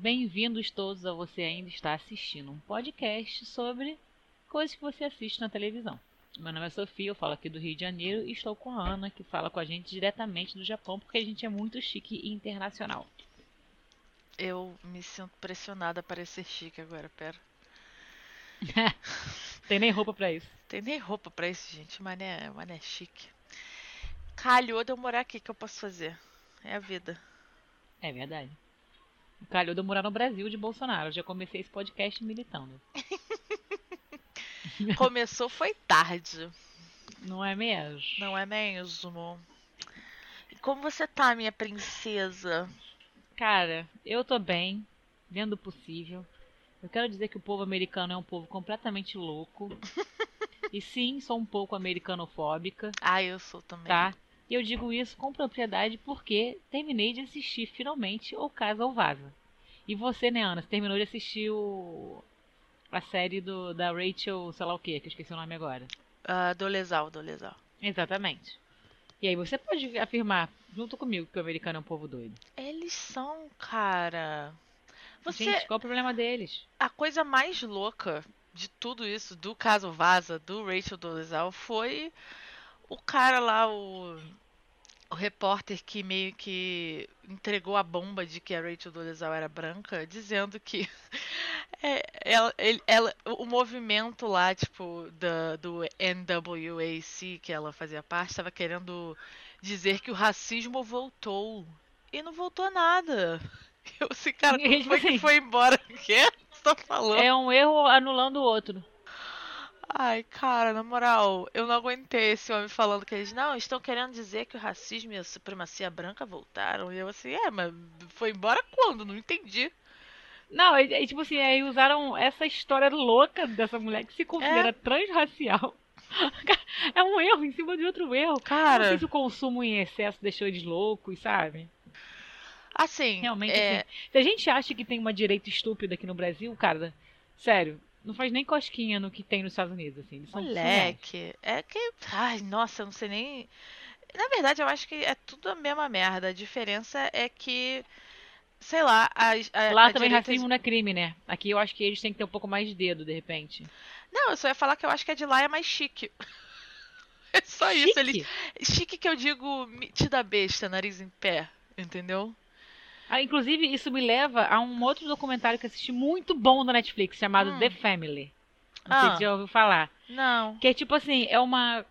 Bem-vindos todos a você ainda está assistindo um podcast sobre coisas que você assiste na televisão. Meu nome é Sofia, eu falo aqui do Rio de Janeiro e estou com a Ana, que fala com a gente diretamente do Japão, porque a gente é muito chique e internacional. Eu me sinto pressionada a parecer chique agora, pera. Tem nem roupa pra isso. Tem nem roupa pra isso, gente. Mané, mané chique. Calhou de eu morar aqui, que eu posso fazer? É a vida. É verdade. Calhou de eu morar no Brasil de Bolsonaro. Eu já comecei esse podcast militando. Começou foi tarde. Não é mesmo? Não é mesmo? E como você tá, minha princesa? Cara, eu tô bem, vendo o possível. Eu quero dizer que o povo americano é um povo completamente louco. e sim, sou um pouco americanofóbica. Ah, eu sou também. Tá? E eu digo isso com propriedade porque terminei de assistir finalmente O Casa ou Vaza. E você, né, Ana? Você terminou de assistir o... a série do, da Rachel, sei lá o que, que eu esqueci o nome agora. Uh, Dolezal, Dolezal. Exatamente. E aí você pode afirmar, junto comigo, que o americano é um povo doido. Eles são, cara. Você... Gente, qual o problema deles? A coisa mais louca de tudo isso, do caso Vaza, do Rachel Dolezal, foi o cara lá, o, o repórter que meio que entregou a bomba de que a Rachel Dolezal era branca, dizendo que é, ela, ele, ela, o movimento lá, tipo, da, do NWAC, que ela fazia parte, estava querendo dizer que o racismo voltou. E não voltou nada. Eu assim, cara, como foi que foi embora? O que você tá falando? É um erro anulando o outro. Ai, cara, na moral, eu não aguentei esse homem falando que eles não estão querendo dizer que o racismo e a supremacia branca voltaram. E eu assim, é, mas foi embora quando? Não entendi. Não, é, é tipo assim, aí usaram essa história louca dessa mulher que se considera é. transracial. É um erro em cima de outro erro. Cara. Não sei se o consumo em excesso deixou eles loucos, sabe? Assim. Realmente, é... assim, se a gente acha que tem uma direita estúpida aqui no Brasil, cara, sério, não faz nem cosquinha no que tem nos Estados Unidos, assim. Eles Moleque, é que. Ai, nossa, eu não sei nem. Na verdade, eu acho que é tudo a mesma merda. A diferença é que. Sei lá, a, a Lá a também racismo não é crime, né? Aqui eu acho que eles têm que ter um pouco mais de dedo, de repente. Não, eu só ia falar que eu acho que a de lá é mais chique. É só chique? isso. Eles... Chique que eu digo metida besta, nariz em pé, entendeu? Ah, inclusive, isso me leva a um outro documentário que assisti muito bom da Netflix, chamado hum. The Family. Não ah. sei se já ouviu falar. Não. Que é tipo assim, é uma.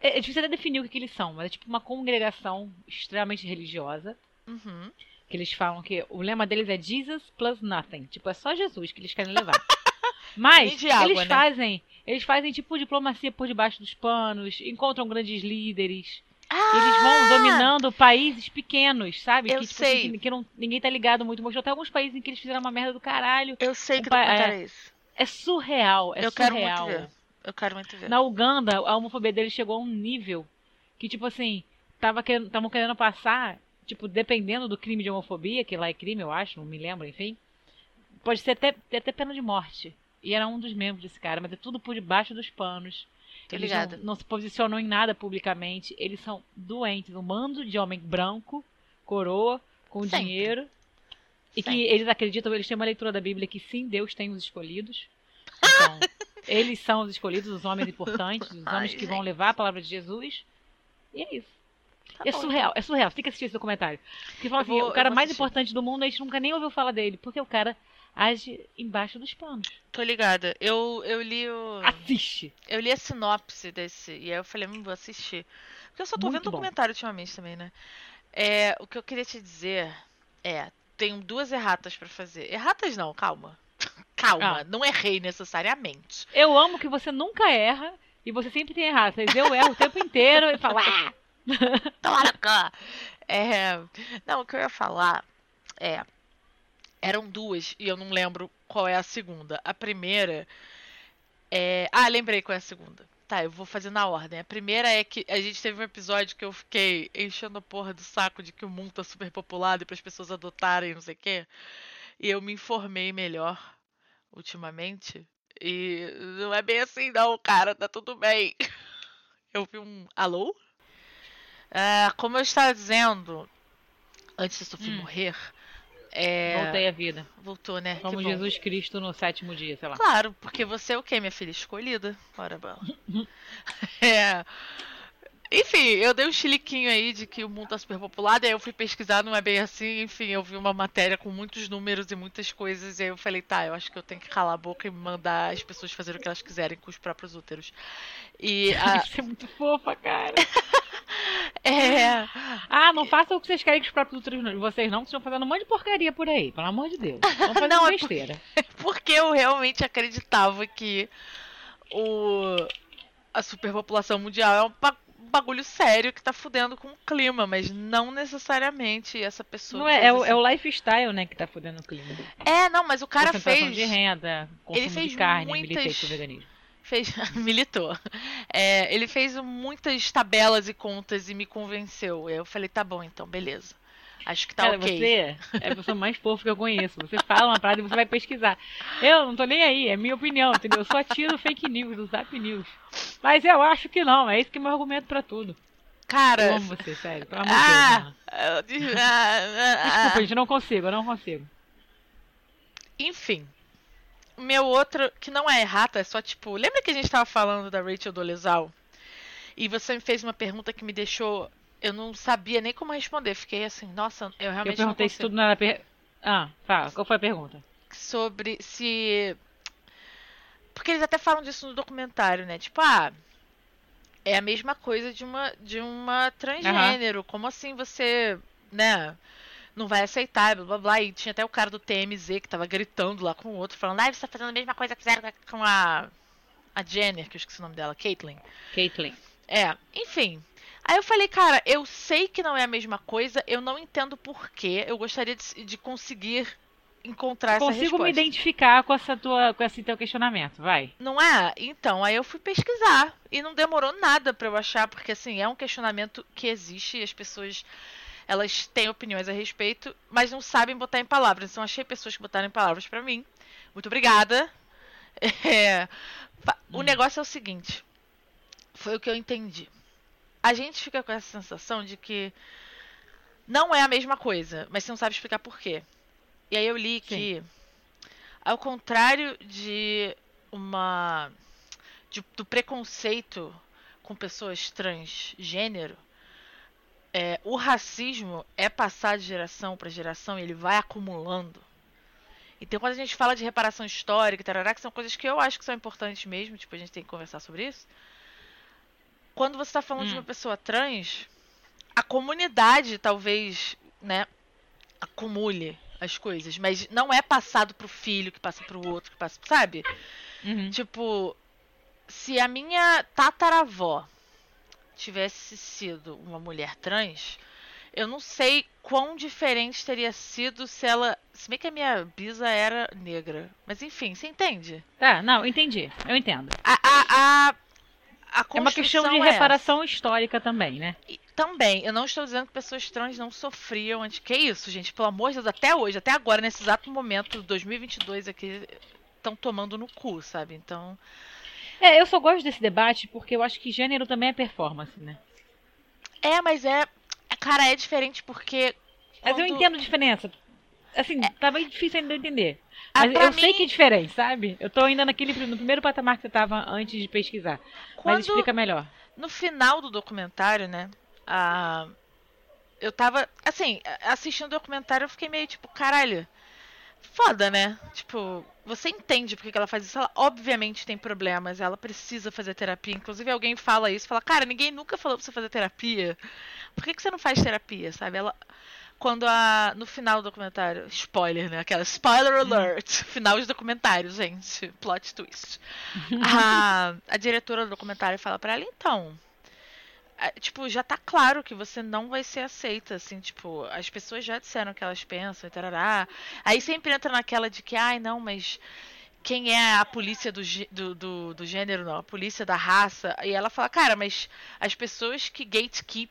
É, é difícil até definir o que, que, eles são, mas é tipo uma congregação extremamente religiosa. Uhum. Que eles falam que o lema deles é Jesus plus nothing. Tipo, é só Jesus que eles querem levar. Mas água, eles né? fazem. Eles fazem tipo diplomacia por debaixo dos panos, encontram grandes líderes. Ah! Eles vão dominando países pequenos, sabe? Eu que, tipo, assim, sei. Que, que não, ninguém tá ligado muito. Mostrou até alguns países em que eles fizeram uma merda do caralho. Eu sei um que documentário é, é isso. É surreal, é Eu surreal. quero muito ver. Eu quero muito ver. Na Uganda, a homofobia deles chegou a um nível que, tipo assim, tava querendo, tavam querendo passar, tipo, dependendo do crime de homofobia, que lá é crime, eu acho, não me lembro, enfim. Pode ser até, até pena de morte. E era um dos membros desse cara, mas é tudo por debaixo dos panos. Tô eles não, não, se posicionam em nada publicamente. Eles são doentes. Um bando de homem branco, coroa, com Sempre. dinheiro. E Sempre. que eles acreditam, eles têm uma leitura da Bíblia que sim, Deus tem os escolhidos. Então, eles são os escolhidos, os homens importantes, os homens Ai, que gente. vão levar a palavra de Jesus. E é isso. Tá é bom, surreal, é surreal. Fica assistindo esse documentário. Porque fala assim, o cara mais importante do mundo, a gente nunca nem ouviu falar dele. Porque o cara age embaixo dos panos. Tô ligada. Eu, eu li o. Assiste! Eu li a sinopse desse. E aí eu falei, hum, vou assistir. Porque eu só tô Muito vendo bom. documentário ultimamente também, né? É, o que eu queria te dizer é. Tenho duas erratas para fazer. Erratas não, calma. Calma, ah. não errei necessariamente. Eu amo que você nunca erra e você sempre tem erratas. Eu erro o tempo inteiro e falo, ah! Toma! É, não, o que eu ia falar é eram duas e eu não lembro qual é a segunda. A primeira é. Ah, lembrei qual é a segunda. Tá, eu vou fazer na ordem. A primeira é que a gente teve um episódio que eu fiquei enchendo a porra do saco de que o mundo tá super populado e para as pessoas adotarem, não sei o quê. E eu me informei melhor ultimamente. E não é bem assim, não, cara, tá tudo bem. Eu vi um. Alô? Uh, como eu estava dizendo, antes de Sophie hum. morrer, é... voltei à vida. Voltou, né? Como. Jesus Cristo no sétimo dia, sei lá. Claro, porque você é o quê, minha filha? Escolhida. Ora, bela. é. Enfim, eu dei um chiliquinho aí de que o mundo tá superpopulado, e aí eu fui pesquisar, não é bem assim, enfim, eu vi uma matéria com muitos números e muitas coisas, e aí eu falei, tá, eu acho que eu tenho que calar a boca e mandar as pessoas fazerem o que elas quiserem com os próprios úteros. E a, Isso é muito fofa, cara. é, Ah, não façam o que vocês querem com os próprios úteros de vocês não, que vocês estão fazendo um monte de porcaria por aí, pelo amor de Deus. Vamos fazer Não, é besteira. porque eu realmente acreditava que o a superpopulação mundial é um ba- bagulho sério que tá fudendo com o clima, mas não necessariamente essa pessoa. Não é, é, o, assim. é o lifestyle, né, que tá fudendo o clima. É, não, mas o cara fez. de renda, consumo fez de carne, muitas- militei veganismo. Fez militou. É, ele fez muitas tabelas e contas e me convenceu. Eu falei, tá bom, então, beleza. Acho que tá Cara, ok. você é a pessoa mais fofa que eu conheço. Você fala uma parada e você vai pesquisar. Eu não tô nem aí, é minha opinião, entendeu? Eu só tiro fake news do Zap News. Mas eu acho que não, é isso que é meu argumento pra tudo. Cara. Eu amo você, sério. Pelo amor de Deus, ah, ah, ah, Desculpa, ah. gente, não consigo, eu não consigo. Enfim. Meu outro, que não é errata, é só tipo. Lembra que a gente tava falando da Rachel Dolezal? E você me fez uma pergunta que me deixou. Eu não sabia nem como responder. Fiquei assim, nossa, eu Eu realmente perguntei não se tudo não era. Per... Ah, fala, qual foi a pergunta? Sobre se. Porque eles até falam disso no documentário, né? Tipo, ah. É a mesma coisa de uma, de uma transgênero. Como assim você, né? Não vai aceitar, blá blá blá. E tinha até o cara do TMZ que tava gritando lá com o outro, falando, ah, você tá fazendo a mesma coisa que fizeram com a. A Jenner, que eu esqueci o nome dela, Caitlyn. Caitlyn. É, enfim. Aí eu falei, cara, eu sei que não é a mesma coisa, eu não entendo porquê. Eu gostaria de, de conseguir encontrar essa Consigo resposta. me identificar com, essa tua, com esse teu questionamento, vai. Não é? Então, aí eu fui pesquisar e não demorou nada pra eu achar, porque assim, é um questionamento que existe e as pessoas elas têm opiniões a respeito, mas não sabem botar em palavras. Então, achei pessoas que botaram em palavras pra mim. Muito obrigada. É, O Hum. negócio é o seguinte: foi o que eu entendi. A gente fica com essa sensação de que não é a mesma coisa, mas você não sabe explicar por quê. E aí eu li que, ao contrário de uma de- do preconceito com pessoas transgênero, é, o racismo é passar de geração para geração e ele vai acumulando. Então, quando a gente fala de reparação histórica, tarará, que são coisas que eu acho que são importantes mesmo, tipo, a gente tem que conversar sobre isso. Quando você está falando de Hum. uma pessoa trans, a comunidade talvez, né, acumule as coisas, mas não é passado pro filho, que passa pro outro, que passa, sabe? Uhum. Tipo, se a minha tataravó tivesse sido uma mulher trans, eu não sei quão diferente teria sido se ela. Se bem que a minha bisa era negra. Mas enfim, você entende? Tá, não, entendi. Eu entendo. A, a, a, a É uma questão de é reparação histórica também, né? E também, eu não estou dizendo que pessoas trans não sofriam antes. Que isso, gente? Pelo amor de Deus, até hoje, até agora, nesse exato momento, 2022 aqui, estão tomando no cu, sabe? Então. É, eu só gosto desse debate porque eu acho que gênero também é performance, né? É, mas é. Cara, é diferente porque. Mas eu quando- entendo a diferença. Assim, tá bem difícil ainda entender. Ah, Mas pra eu sei mim- que é diferente, sabe? Eu tô ainda naquele no primeiro patamar que você tava antes de pesquisar. Quando, Mas explica melhor. no final do documentário, né? A, eu tava. Assim, assistindo o documentário, eu fiquei meio tipo, caralho. Foda, né? Tipo, você entende porque que ela faz isso. Ela obviamente tem problemas, ela precisa fazer terapia. Inclusive, alguém fala isso, fala, cara, ninguém nunca falou pra você fazer terapia. Por que, que você não faz terapia, sabe? Ela. Quando a. No final do documentário. Spoiler, né? Aquela spoiler alert. Final de documentário, gente. Plot twist. a, a diretora do documentário fala pra ela, então. É, Tipo, já tá claro que você não vai ser aceita, assim, tipo, as pessoas já disseram o que elas pensam e tarará. Aí sempre entra naquela de que, ai, não, mas quem é a polícia do, do, do, do gênero, não, a polícia da raça. E ela fala, cara, mas as pessoas que gatekeep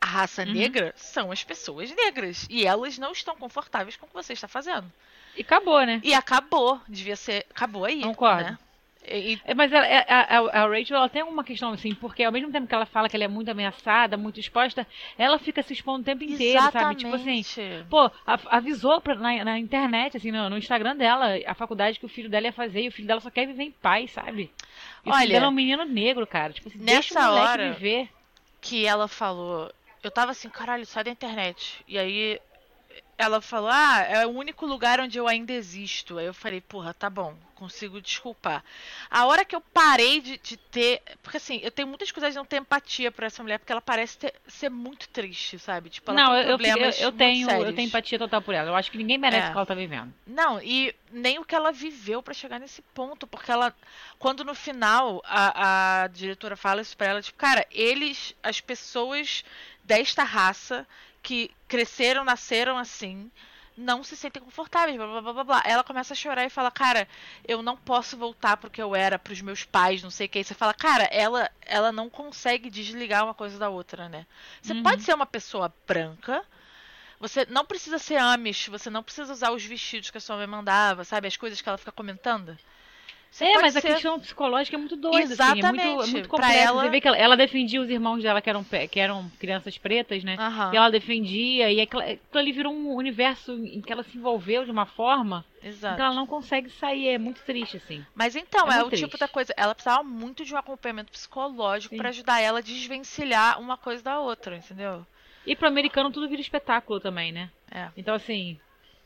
a raça Uhum. negra são as pessoas negras. E elas não estão confortáveis com o que você está fazendo. E acabou, né? E acabou. Devia ser. Acabou aí. Concordo. Né? E- É, mas ela- a, a- a Rachel ela tem uma questão assim, porque ao mesmo tempo que ela fala que ela é muito ameaçada, muito exposta, ela fica se expondo o tempo inteiro, sabe? Tipo assim, Exatamente. pô, a- avisou pra- na, na internet, assim, no, no Instagram dela, a faculdade que o filho dela ia fazer, e o filho dela só quer viver em paz, sabe? E o Olha, filho dela é um menino negro, cara. Tipo assim, nessa hora- viver. que ela falou. Eu tava assim, caralho, sai da internet. E aí ela falou, ah, é o único lugar onde eu ainda existo. Aí eu falei, porra, tá bom, consigo desculpar. A hora que eu parei de, de ter. Porque assim, eu tenho muitas coisas de não ter empatia por essa mulher, porque ela parece ter- ser muito triste, sabe? Tipo, ela Não, tem eu, problemas eu, eu tenho, eu tenho empatia total por ela. Eu acho que ninguém merece É. o que ela tá vivendo. Não, e nem o que ela viveu pra chegar nesse ponto, porque ela, quando no final a, a diretora fala isso pra ela, tipo, cara, eles, as pessoas desta raça que cresceram, nasceram assim, não se sentem confortáveis, blá blá blá blá blá. Ela começa a chorar e fala, cara, eu não posso voltar pro que eu era, pros meus pais, não sei o que. Aí você fala, cara, ela, ela não consegue desligar uma coisa da outra, né? Você Uhum. pode ser uma pessoa branca, você não precisa ser Amish, você não precisa usar os vestidos que a sua mãe mandava, sabe? As coisas que ela fica comentando. É, pode mas a ser- questão psicológica é muito doida, assim, é muito, é Exatamente. muito complexa. ela- Você vê que ela, ela defendia os irmãos dela que eram, que eram crianças pretas, né? Aham, E ela defendia, e aquilo, aquilo ali virou um universo em que ela se envolveu de uma forma exato. que ela não consegue sair. É muito triste, assim. Mas então, É é, o tipo triste. da coisa. Ela precisava muito de um acompanhamento psicológico pra ajudar ela a desvencilhar uma coisa da outra, entendeu? E pro americano tudo vira espetáculo também, né? É. Então, assim,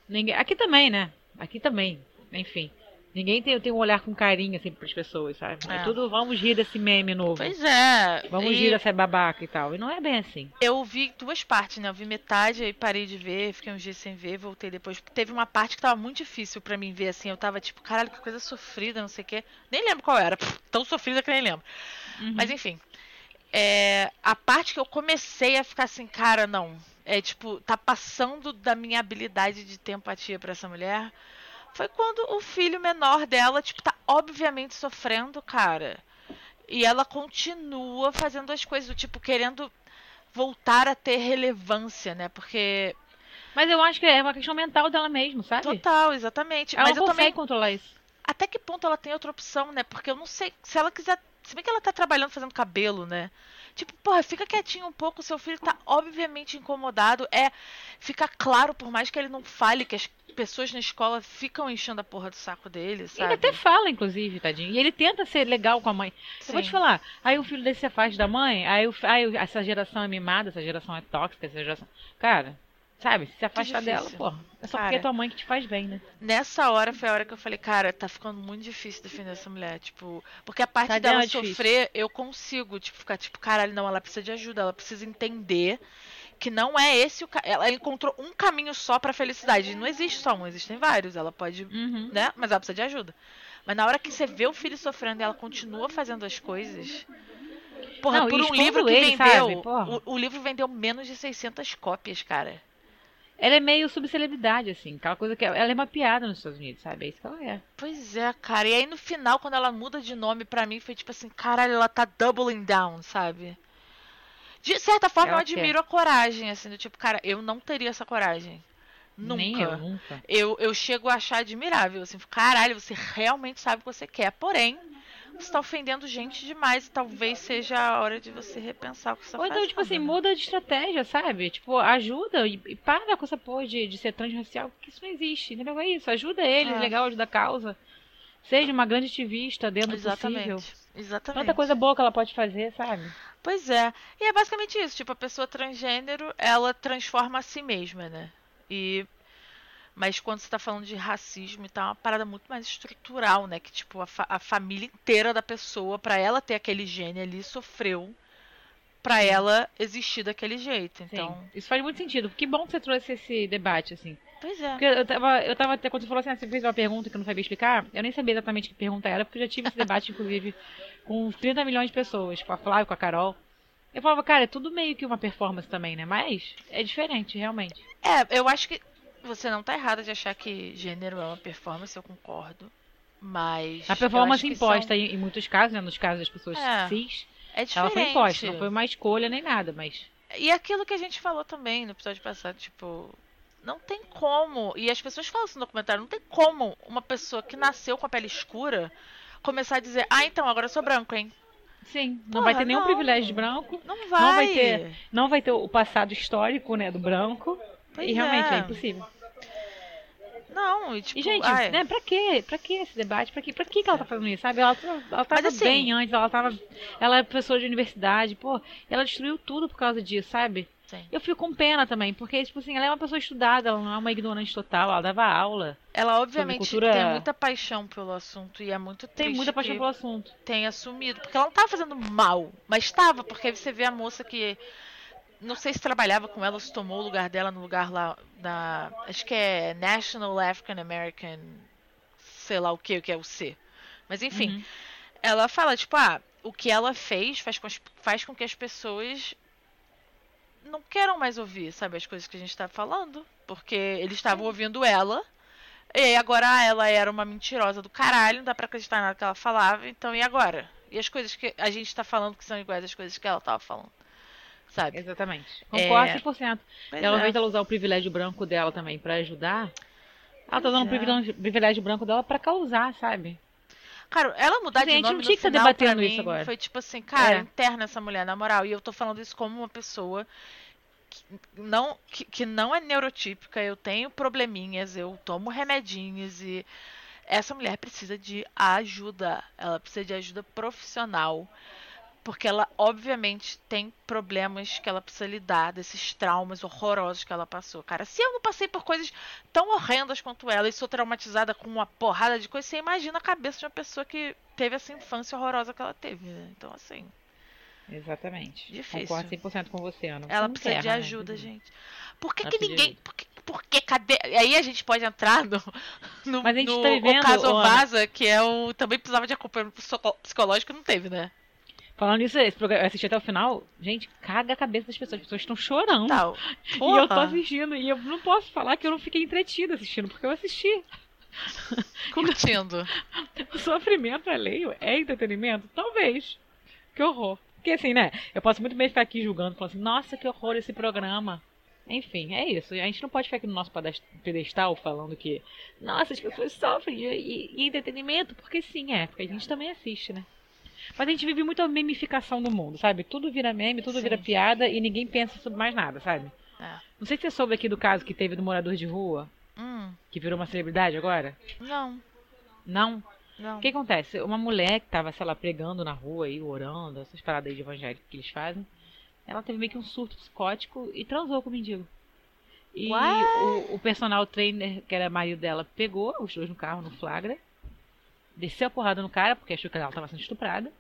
ninguém... aqui também, né? Aqui também, enfim. Ninguém tem, tem um olhar com carinho, assim, pras pessoas, sabe? É, É. tudo, vamos rir desse meme novo. Pois é. Vamos e rir dessa babaca e tal. E não é bem assim. Eu vi duas partes, né? Eu vi metade e parei de ver, fiquei uns dias sem ver, voltei depois. Teve uma parte que tava muito difícil pra mim ver, assim. Eu tava tipo, caralho, que coisa sofrida, não sei o quê. Nem lembro qual era. Pff, tão sofrida que nem lembro. Uhum. Mas enfim. É, a parte que eu comecei a ficar assim, cara, não. É tipo, tá passando da minha habilidade de ter empatia pra essa mulher. Foi quando o filho menor dela, tipo, tá obviamente sofrendo, cara. E ela continua fazendo as coisas, do tipo, querendo voltar a ter relevância, né? Porque. Mas eu acho que é uma questão mental dela mesmo, sabe? Total, exatamente. Ela Mas não eu também. controlar isso. Até que ponto ela tem outra opção, né? Porque eu não sei. Se ela quiser. Se bem que ela tá trabalhando fazendo cabelo, né? Tipo, porra, fica quietinho um pouco, seu filho tá obviamente incomodado. É. Fica claro, por mais que ele não fale, que as pessoas na escola ficam enchendo a porra do saco dele, sabe? Ele até fala, inclusive, tadinho. E ele tenta ser legal com a mãe. Eu vou te Sim. falar, aí o filho dele se afasta da mãe, aí, o, aí essa geração é mimada, essa geração é tóxica, essa geração. Cara, sabe, se afasta dela, pô. É só Cara. porque é tua mãe que te faz bem, né? Nessa hora foi a hora que eu falei, cara, tá ficando muito difícil defender essa mulher, tipo, porque a parte Tá dela sofrer, eu consigo, tipo, ficar tipo, caralho, não, ela precisa de ajuda, ela precisa entender que não é esse o ca... ela encontrou um caminho só pra felicidade, não existe só um, existem vários, ela pode, Uhum. né, mas ela precisa de ajuda. Mas na hora que você vê o filho sofrendo e ela continua fazendo as coisas, porra, Não, por um livro que ele, vendeu, o, o livro vendeu menos de 600 cópias, cara. Ela é meio subcelebridade, assim. Aquela coisa que. Ela é uma piada nos Estados Unidos, sabe? É isso que ela é. Pois é, cara. E aí no final, quando ela muda de nome pra mim, foi tipo assim, caralho, ela tá doubling down, sabe? De certa forma, Ela eu admiro a coragem, assim, do tipo, cara, eu não teria essa coragem. Nunca. Eu, nunca. Eu, eu chego a achar admirável, assim, caralho, você realmente sabe o que você quer. Porém, você tá ofendendo gente demais e talvez seja a hora de você repensar o que você tá Ou então, tipo assim, muda de estratégia, sabe? Tipo, ajuda e, e para com essa porra de, de ser transracial, porque isso não existe, entendeu? É isso, ajuda eles, É. legal, ajuda a causa. Seja uma grande ativista dentro do Exatamente. possível. Exatamente. Tanta coisa boa que ela pode fazer, sabe? Pois é. E é basicamente isso. Tipo, a pessoa transgênero, ela transforma a si mesma, né? E. Mas quando você tá falando de racismo e tal, é uma parada muito mais estrutural, né? Que, tipo, a, fa- a família inteira da pessoa, pra ela ter aquele gene ali, sofreu pra ela existir daquele jeito. Então. Sim. Isso faz muito sentido. Que bom que você trouxe esse debate, assim. Pois é. Porque eu tava, eu tava até, quando você falou assim, ah, você fez uma pergunta que eu não sabia explicar, eu nem sabia exatamente que pergunta era, porque eu já tive esse debate, inclusive, com uns 30 milhões de pessoas, com a Flávia, com a Carol. Eu falava, cara, é tudo meio que uma performance também, né? Mas é diferente, realmente. É, eu acho que você não tá errada de achar que gênero é uma performance, eu concordo. Mas. A performance imposta são- em, em muitos casos, né? Nos casos das pessoas É, cis, É diferente. ela foi imposta, não foi uma escolha nem nada, mas. E aquilo que a gente falou também no episódio passado, tipo, não tem como, e as pessoas falam isso no documentário, não tem como uma pessoa que nasceu com a pele escura começar a dizer, ah, então, agora eu sou branco, hein? Sim, não Porra, vai ter nenhum não. privilégio de branco. Não vai. Não vai ter, não vai ter o passado histórico, né, do branco. Pois e realmente é. é impossível. Não, e tipo, E, gente, ai, né, pra quê? Pra que esse debate? Pra quê? Pra que, que ela tá fazendo isso, sabe? Ela, ela tava assim- bem antes, ela tava. Ela é professora de universidade, pô, ela destruiu tudo por causa disso, sabe? Sim. Eu fico com pena também, porque, tipo assim, ela é uma pessoa estudada, ela não é uma ignorante total, ela dava aula. ela obviamente cultura- tem muita paixão pelo assunto e é muito triste Tem muita paixão pelo assunto. tenha assumido, porque ela não tava fazendo mal, mas estava, porque aí você vê a moça que não sei se trabalhava com ela, ou se tomou o lugar dela no lugar lá da, acho que é National African American, sei lá o que, o que é o C. Mas enfim, Uhum. ela fala, tipo, ah, o que ela fez faz com, faz com que as pessoas não queiram mais ouvir, sabe, as coisas que a gente tá falando. Porque eles estavam ouvindo ela. E aí agora ela era uma mentirosa do caralho, não dá pra acreditar nada que ela falava, então e agora? E as coisas que a gente tá falando que são iguais às coisas que ela tava falando. Sabe? Exatamente. Concordo É. 100%. Pois E ao é. invés dela usar o privilégio branco dela também pra ajudar, ela tá usando o é. privilégio, privilégio branco dela pra causar, sabe? Cara, ela mudar Gente, de não nome tinha no que tá final debatendo isso agora. foi tipo assim, cara, É. interna essa mulher, na moral. E eu tô falando isso como uma pessoa que não, que, que não é neurotípica, eu tenho probleminhas, eu tomo remedinhos e essa mulher precisa de ajuda. Ela precisa de ajuda profissional. Porque ela, obviamente, tem problemas que ela precisa lidar, desses traumas horrorosos que ela passou. Cara, se eu não passei por coisas tão horrendas quanto ela e sou traumatizada com uma porrada de coisas, você imagina a cabeça de uma pessoa que teve essa infância horrorosa que ela teve, né? Então, assim, Exatamente. Difícil. Concordo 100% com você, Ana. Ela não precisa de terra, né? ajuda, gente. Por que, Ela que de ninguém. Por que, por que cadê. Aí a gente pode entrar no. no Mas a gente no tá vivendo, caso. Vaza, que é o. Também precisava de acompanhamento psico- psicológico, não teve, né? Falando nisso, esse programa, eu assisti até o final, gente, caga a cabeça das pessoas. As pessoas estão chorando. Tal. E eu tô assistindo, e eu não posso falar que eu não fiquei entretida assistindo, porque eu assisti. Curtindo. O sofrimento alheio é entretenimento? Talvez. Que horror. Porque assim, né? Eu posso muito bem ficar aqui julgando, falando assim, nossa, que horror esse programa. Enfim, é isso. A gente não pode ficar aqui no nosso pedest- pedestal falando que, nossa, as pessoas sofrem e, e- e entretenimento, porque sim, é, porque a gente também assiste, né? Mas a gente vive muito a memificação do mundo, sabe? Tudo vira meme, tudo Sim. vira piada e ninguém pensa sobre mais nada, sabe? É. Não sei se você soube aqui do caso que teve do morador de rua, Hum, que virou uma celebridade agora. não, Não? não. O que acontece? Uma mulher que tava, sei lá, pregando na rua aí, orando, essas paradas aí de evangélico que eles fazem, ela teve meio que um surto psicótico e transou com o mendigo. E o, o personal trainer, que era marido dela, pegou os dois no carro, no flagra, desceu a porrada no cara, porque achou que ela tava sendo estuprada.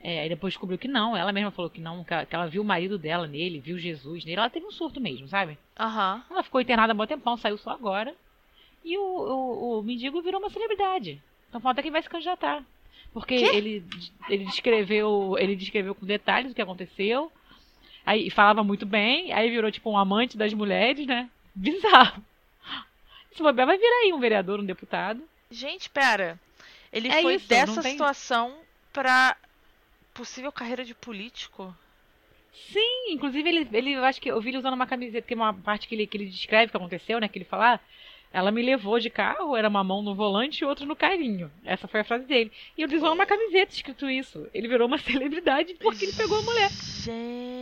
É, aí depois descobriu que não, ela mesma falou que não, que ela, que ela viu o marido dela nele, viu Jesus nele, ela teve um surto mesmo, sabe? Aham. Ela ficou internada há um tempão, saiu só agora. E o, o, o mendigo virou uma celebridade. Então falta quem vai se candidatar. Porque ele, ele descreveu. Ele descreveu com detalhes o que aconteceu. Aí falava muito bem, aí virou tipo um amante das mulheres, né? Bizarro. Se bobear, vai virar aí um vereador, um deputado. Gente, pera. Ele É foi isso, dessa tem- situação pra possível carreira de político? Sim, inclusive ele, ele eu acho que eu vi ele usando uma camiseta, que é uma parte que ele, que ele descreve que aconteceu, né? Que ele fala, ah, ela me levou de carro, era uma mão no volante e outra no carinho. Essa foi a frase dele. E ele usou uma camiseta escrito isso. Ele virou uma celebridade porque ele pegou a mulher. Gente,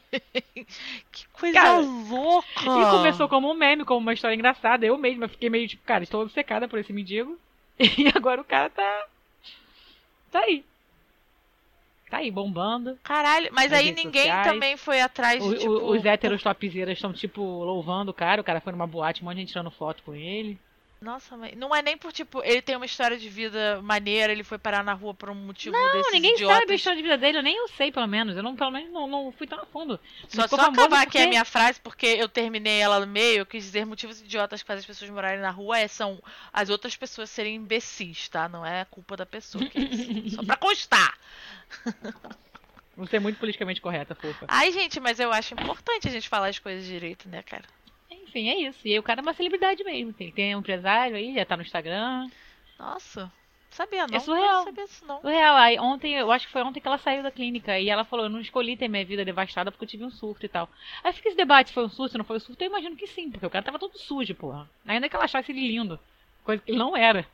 que coisa Cara, louca! E começou como um meme, como uma história engraçada. Eu mesma fiquei meio tipo, cara, estou obcecada por esse mendigo. E agora o cara tá. Tá aí. Tá aí, bombando. Caralho, mas aí ninguém sociais. também foi atrás de, o- tipo... os héteros topzeiras estão, tipo, louvando o cara. O cara foi numa boate, um monte de gente tirando foto com ele. Nossa, mas não é nem por, tipo, ele tem uma história de vida maneira, ele foi parar na rua por um motivo Não, desses ninguém idiotas. sabe a história de vida dele, eu nem eu sei, pelo menos. Eu não, pelo menos, não, não fui tão a fundo. Só, só acabar aqui a minha frase, porque eu terminei ela no meio, eu quis dizer motivos idiotas que fazem as pessoas morarem na rua é, são as outras pessoas serem imbecis, tá? Não é culpa da pessoa. Que é isso. Só pra constar. Você é muito politicamente correta, fofa. Ai, gente, mas eu acho importante a gente falar as coisas direito, né, cara? Enfim, é isso. E aí o cara é uma celebridade mesmo. Tem, tem um empresário aí, já tá no Instagram. Nossa, sabia não. É surreal. Não sabia isso não. O real, aí ontem, eu acho que foi ontem que ela saiu da clínica e ela falou, eu não escolhi ter minha vida devastada porque eu tive um surto e tal. Aí fica esse debate foi um surto, não foi um surto, eu imagino que sim, porque o cara tava todo sujo, porra. Ainda que ela achasse ele lindo. Coisa que ele não era.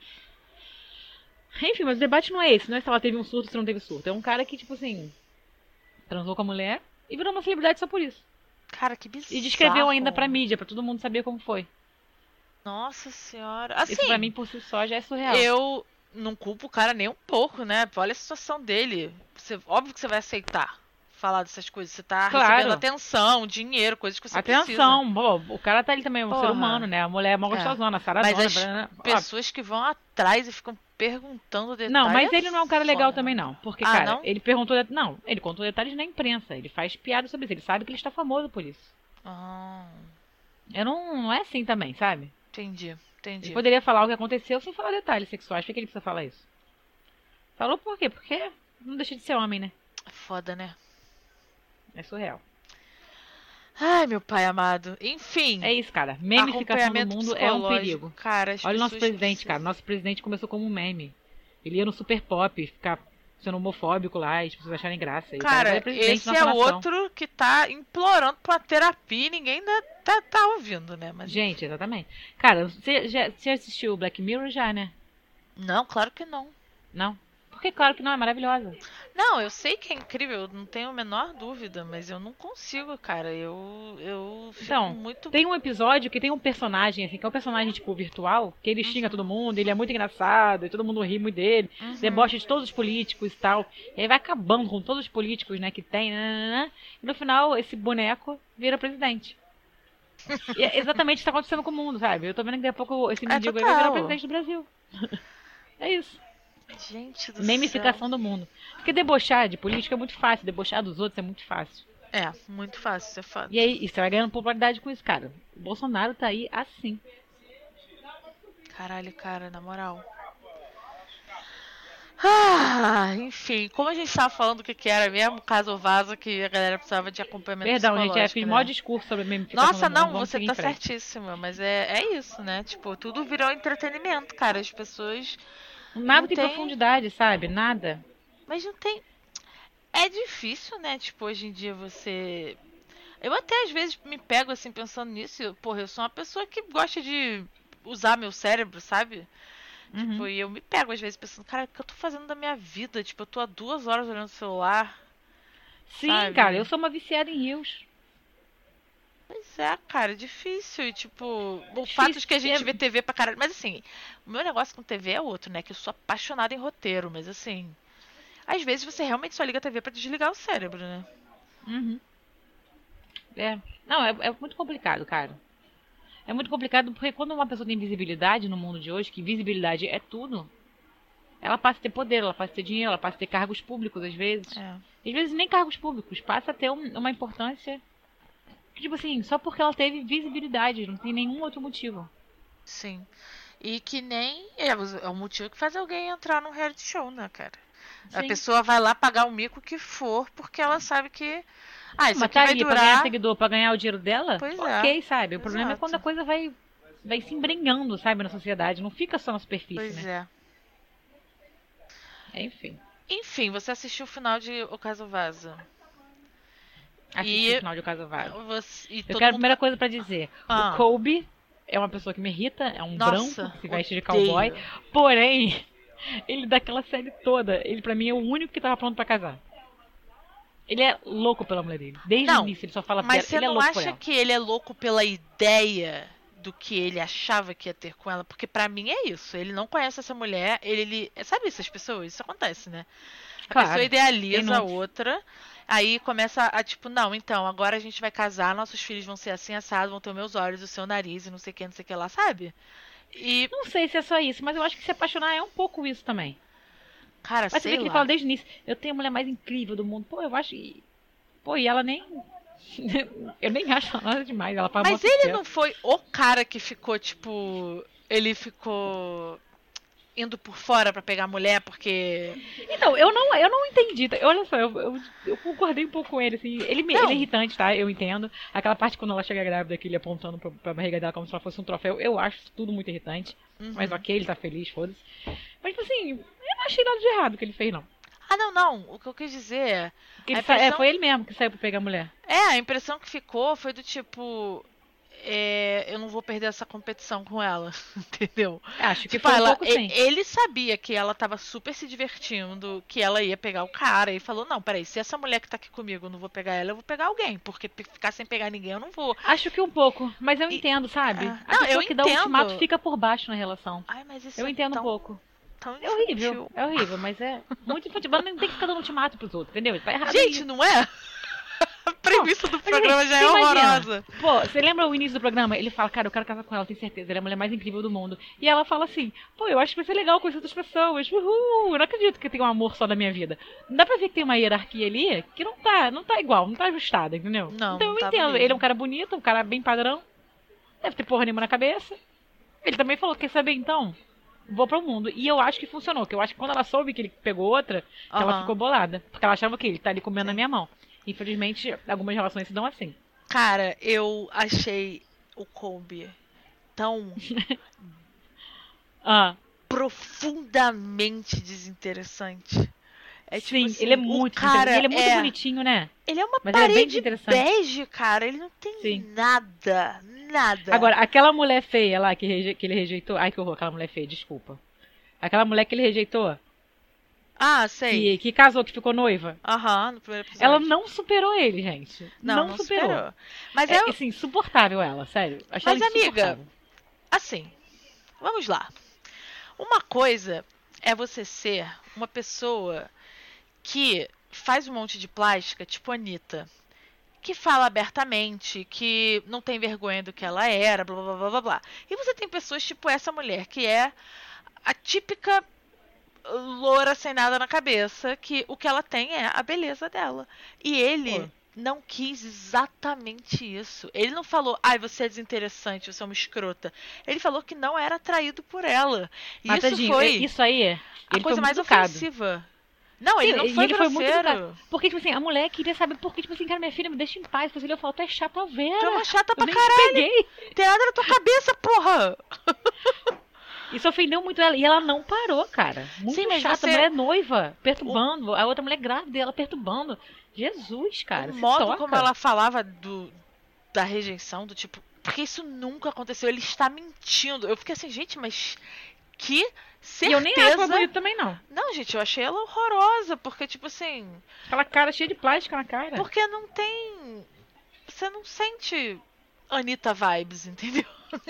Enfim, mas o debate não é esse. Não é se ela teve um surto ou se não teve surto. É um cara que, tipo assim, transou com a mulher e virou uma celebridade só por isso. Cara, que bizarro. E descreveu ainda pra mídia, pra todo mundo saber como foi. Nossa senhora. Assim, Isso pra mim, por si só, já é surreal. eu não culpo o cara nem um pouco, né? Olha a situação dele. Você, óbvio que você vai aceitar falar dessas coisas. Você tá Claro. recebendo atenção, dinheiro, coisas que você precisa. Atenção, o cara tá ali também, é um Porra. ser humano, né? A mulher é mó É. gostosona, Mas saradona. as blá, blá, blá. Pessoas que vão atrás e ficam perguntando detalhes. Não, mas ele não é um cara legal foda. também, não. Porque, Ah, cara, não? ele perguntou. det- Não, ele contou detalhes na imprensa. Ele faz piada sobre isso. Ele sabe que ele está famoso por isso. Ah, Eu não, não é assim também, sabe? entendi, entendi. Ele poderia falar o que aconteceu sem falar detalhes sexuais. Por que ele precisa falar isso? Falou por quê? Porque não deixa de ser homem, né? Foda, né? É surreal. Ai, meu pai amado. Enfim. É isso, cara. Memificação do mundo é um perigo. Cara, Olha o nosso presidente, precisam- cara. Nosso presidente começou como um meme. Ele ia no super pop, ficar sendo homofóbico lá, e as pessoas acharem graça. Cara, agora presidente esse é outro que tá implorando pra terapia e ninguém ainda tá, tá ouvindo, né? Mas Gente, exatamente. Cara, você já, você assistiu Black Mirror já, né? não, claro que não. Não? Porque claro que não, é maravilhosa. Não, eu sei que é incrível, eu não tenho a menor dúvida, mas eu não consigo, cara. Eu eu fico Então, muito Tem um episódio que tem um personagem, assim, que é um personagem, tipo, virtual, que ele xinga todo mundo, ele é muito engraçado, e todo mundo ri muito dele, Uhum. debocha de todos os políticos e tal. E aí vai acabando com todos os políticos, né, que tem, né, e no final esse boneco vira presidente. E é exatamente o que tá acontecendo com o mundo, sabe? Eu tô vendo que daqui a pouco esse mendigo aí vai virar presidente do Brasil. é isso. Gente do Memificação do mundo. Porque debochar de política é muito fácil, debochar dos outros é muito fácil. céu. É, muito fácil, isso é fato. E aí, e você vai ganhando popularidade com isso, cara. O Bolsonaro tá aí assim. Caralho, cara, na moral. Ah, enfim, como a gente tava falando o que, que era mesmo, caso vaza que a galera precisava de acompanhamento Perdão, gente, é, fiz né? maior discurso sobre memificação Nossa, do mundo. não, você tá certíssima, mas é, é isso, né? Tipo, tudo virou entretenimento, cara. As pessoas. Nada Não tem, tem- profundidade, sabe? Nada. Mas não tem. É difícil, né? Tipo, hoje em dia você. Eu até às vezes me pego assim pensando nisso. e, Porra, eu sou uma pessoa que gosta de usar meu cérebro, sabe? Uhum. Tipo, e eu me pego às vezes pensando, cara, o que eu tô fazendo da minha vida? Tipo, eu tô há duas horas olhando o celular. Sim, sabe? cara, eu sou uma viciada em rios. Pois é, cara, é difícil. E, tipo, o fato de que a gente vê TV pra caralho. Mas assim, o meu negócio com TV é outro, né? Que eu sou apaixonada em roteiro, mas assim. Às vezes você realmente só liga a TV pra desligar o cérebro, né? Uhum. É. Não, é, é muito complicado, cara. É muito complicado porque quando uma pessoa tem visibilidade no mundo de hoje, que visibilidade é tudo, ela passa a ter poder, ela passa a ter dinheiro, ela passa a ter cargos públicos às vezes. É. Às vezes nem cargos públicos, passa a ter um- uma importância. Tipo assim, só porque ela teve visibilidade, não tem nenhum outro motivo. Sim. E que nem é o é motivo que faz alguém entrar num reality show, né, cara? A Sim. pessoa vai lá pagar o mico que for, porque ela sabe que. Ah, isso Mas aqui tá vai ali pra ganhar durar. seguidor, pra ganhar o dinheiro dela, Pois é. ok, sabe? O problema é Exato. quando a coisa vai, vai se embrenhando, sabe, na sociedade. Não fica só na superfície, Pois né? é. Enfim. Enfim, você assistiu o final de O Caso Vaza. Assisti E- o final de O Caso Vale. Você, Eu quero a primeira coisa pra dizer. Ah. O Kobe é uma pessoa que me irrita, é um Nossa, branco que se veste de cowboy. Porém, ele daquela série toda, ele pra mim é o único que tava pronto pra casar. Ele é louco pela mulher dele. Desde Não, o início ele só fala Mas você ele é não por acha que ele é louco pela ideia do que ele achava que ia ter com ela? Porque pra mim é isso. Ele não conhece essa mulher, ele, ele- sabe essas pessoas? Isso acontece, né? A Claro, pessoa idealiza a muitos. outra, aí começa a tipo, não, então, agora a gente vai casar, nossos filhos vão ser assim assados, vão ter os meus olhos, o seu nariz e não sei o que, não sei o que lá, sabe? E, Não sei se é só isso, mas eu acho que se apaixonar é um pouco isso também. cara, Mas você sei vê que ele lá. fala desde o início, eu tenho a mulher mais incrível do mundo. Pô, eu acho. que- Pô, e ela nem. eu nem acho ela nada demais. Ela Mas ele não foi o cara que ficou, tipo. Ele ficou indo por fora pra pegar a mulher porque. Então, eu não, eu não entendi. tá? Olha só, eu, eu, eu concordei um pouco com ele, assim. Ele, me- ele é irritante, tá? Eu entendo. Aquela parte quando ela chega grávida, que ele apontando pra, pra barriga dela como se ela fosse um troféu, eu acho tudo muito irritante. Uhum. Mas ok, ele tá feliz, foda-se. Mas, tipo assim, eu não achei nada de errado que ele fez, não. Ah, não, não. O que eu quis dizer é. Sa- é, impressão- foi ele mesmo que saiu pra pegar a mulher. É, a impressão que ficou foi do tipo. É, eu não vou perder essa competição com ela, entendeu? Acho que Tipo, foi um ela, pouco sim. ele sabia que ela tava super se divertindo, que ela ia pegar o cara, e falou: Não, peraí, se essa mulher que tá aqui comigo eu não vou pegar ela, eu vou pegar alguém, porque ficar sem pegar ninguém eu não vou. Acho que um pouco, mas eu E- entendo, sabe? Ah, A não, pessoa eu que dá o entendo. ultimato fica por baixo na relação. Ai, mas isso Eu é entendo tão, um pouco. É horrível, é horrível, mas é muito infantil. Mas não tem que ficar dando ultimato pros outros, entendeu? Tá errado. Gente, isso. não é? A premissa do programa já é horrorosa. Pô, você lembra o início do programa? Ele fala, cara, eu quero casar com ela, tenho certeza. Ela é a mulher mais incrível do mundo. E ela fala assim, pô, eu acho que vai ser legal conhecer outras pessoas. Uhul, eu não acredito que tem um amor só da minha vida. Dá pra ver que tem uma hierarquia ali que não tá, não tá igual, não tá ajustada, entendeu? Não, então não eu tá entendo. mesmo. Ele é um cara bonito, um cara bem padrão. Deve ter porra nenhuma na cabeça. Ele também falou, quer saber então? Vou pro mundo. E eu acho que funcionou. Que eu acho que quando ela soube que ele pegou outra, que ela ficou bolada. Porque ela achava que ele tá ali comendo na minha mão. Infelizmente, algumas relações se dão assim. Cara, eu achei o Kobe tão Ah, profundamente desinteressante. É tipo sim, assim, ele é muito cara. Ele é muito bonitinho, né? Ele é uma Mas é parede interessante. bege, cara. Ele não tem Sim. nada, nada. Agora, aquela mulher feia lá que, reje- que ele rejeitou. Ai, que horror, aquela mulher feia, desculpa. Aquela mulher que ele rejeitou, ah, sei. que, que casou, que ficou noiva. Aham, no primeiro episódio. Ela não superou ele, gente. não, não superou. Mas É, é, assim, insuportável ela, sério. Achei Mas, amiga, assim, vamos lá. Uma coisa é você ser uma pessoa que faz um monte de plástica, tipo a Anitta, que fala abertamente, que não tem vergonha do que ela era, blá blá blá blá blá. E você tem pessoas tipo essa mulher, que é a típica loura sem nada na cabeça, que o que ela tem é a beleza dela. E ele Pô. não quis exatamente isso. Ele não falou, ai, você é desinteressante, você é uma escrota. Ele falou que não era atraído por ela. E Mas, isso tadinho, foi isso aí, ele a coisa mais educado. ofensiva. Não, Sim, ele não foi ele foi muito educado. Porque, tipo assim, a mulher queria saber por que, tipo assim, cara, minha filha, me deixa em paz. Depois ele falou, tu é chata a Tu é uma chata Eu pra nem caralho. te peguei. Tem nada na tua cabeça, porra. Isso ofendeu muito ela. E ela não parou, cara. Muito Sim, mas chata. você- A mulher é noiva, perturbando. A outra mulher grávida, ela perturbando. Jesus, cara. o modo toca. como ela falava do da rejeição, do tipo, porque isso nunca aconteceu, ele está mentindo. Eu fiquei assim, gente, mas que E certeza. eu nem acho ela bonita também, não. Não, gente, eu achei ela horrorosa, porque tipo assim, Aquela cara cheia de plástica na cara. porque não tem você não sente Anitta vibes, entendeu?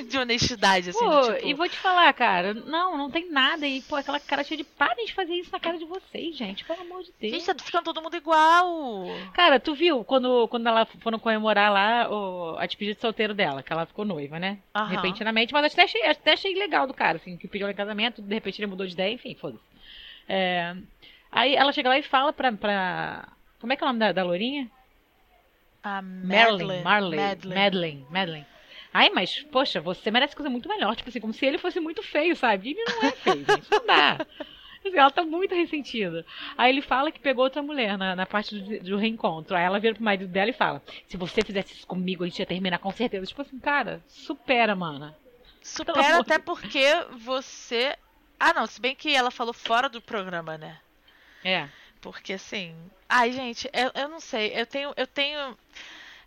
De honestidade assim, Pô, tipo, e vou te falar, cara, não, não tem nada. E, pô, aquela cara cheia de. Parem de fazer isso na cara de vocês, gente. Pelo amor de Deus. gente, tá ficando todo mundo igual. Cara, tu viu quando, quando ela foram comemorar lá o, a despedida de solteiro dela, que ela ficou noiva, né? Aham. Repentinamente, mas até achei, até achei legal do cara, assim, que pediu ela em casamento, de repente ele mudou de ideia, enfim, foda-se. É, aí ela chega lá e fala pra. pra como é que é o nome da, da lourinha? A Madeline, Marley, Madeline. Madeline, Madeline. Ai, mas, poxa, você merece coisa muito melhor. Tipo assim, como se ele fosse muito feio, sabe? E ele não é feio, gente. Não dá. Ela tá muito ressentida. Aí ele fala que pegou outra mulher na, na parte do, do reencontro. Aí ela vira pro marido dela e fala: Se você fizesse isso comigo, a gente ia terminar com certeza. Tipo assim, cara, supera, mana. Supera até porque você. Ah, não, se bem que ela falou fora do programa, né? É. Porque assim. Ai, gente, eu, eu não sei. Eu tenho. Eu tenho.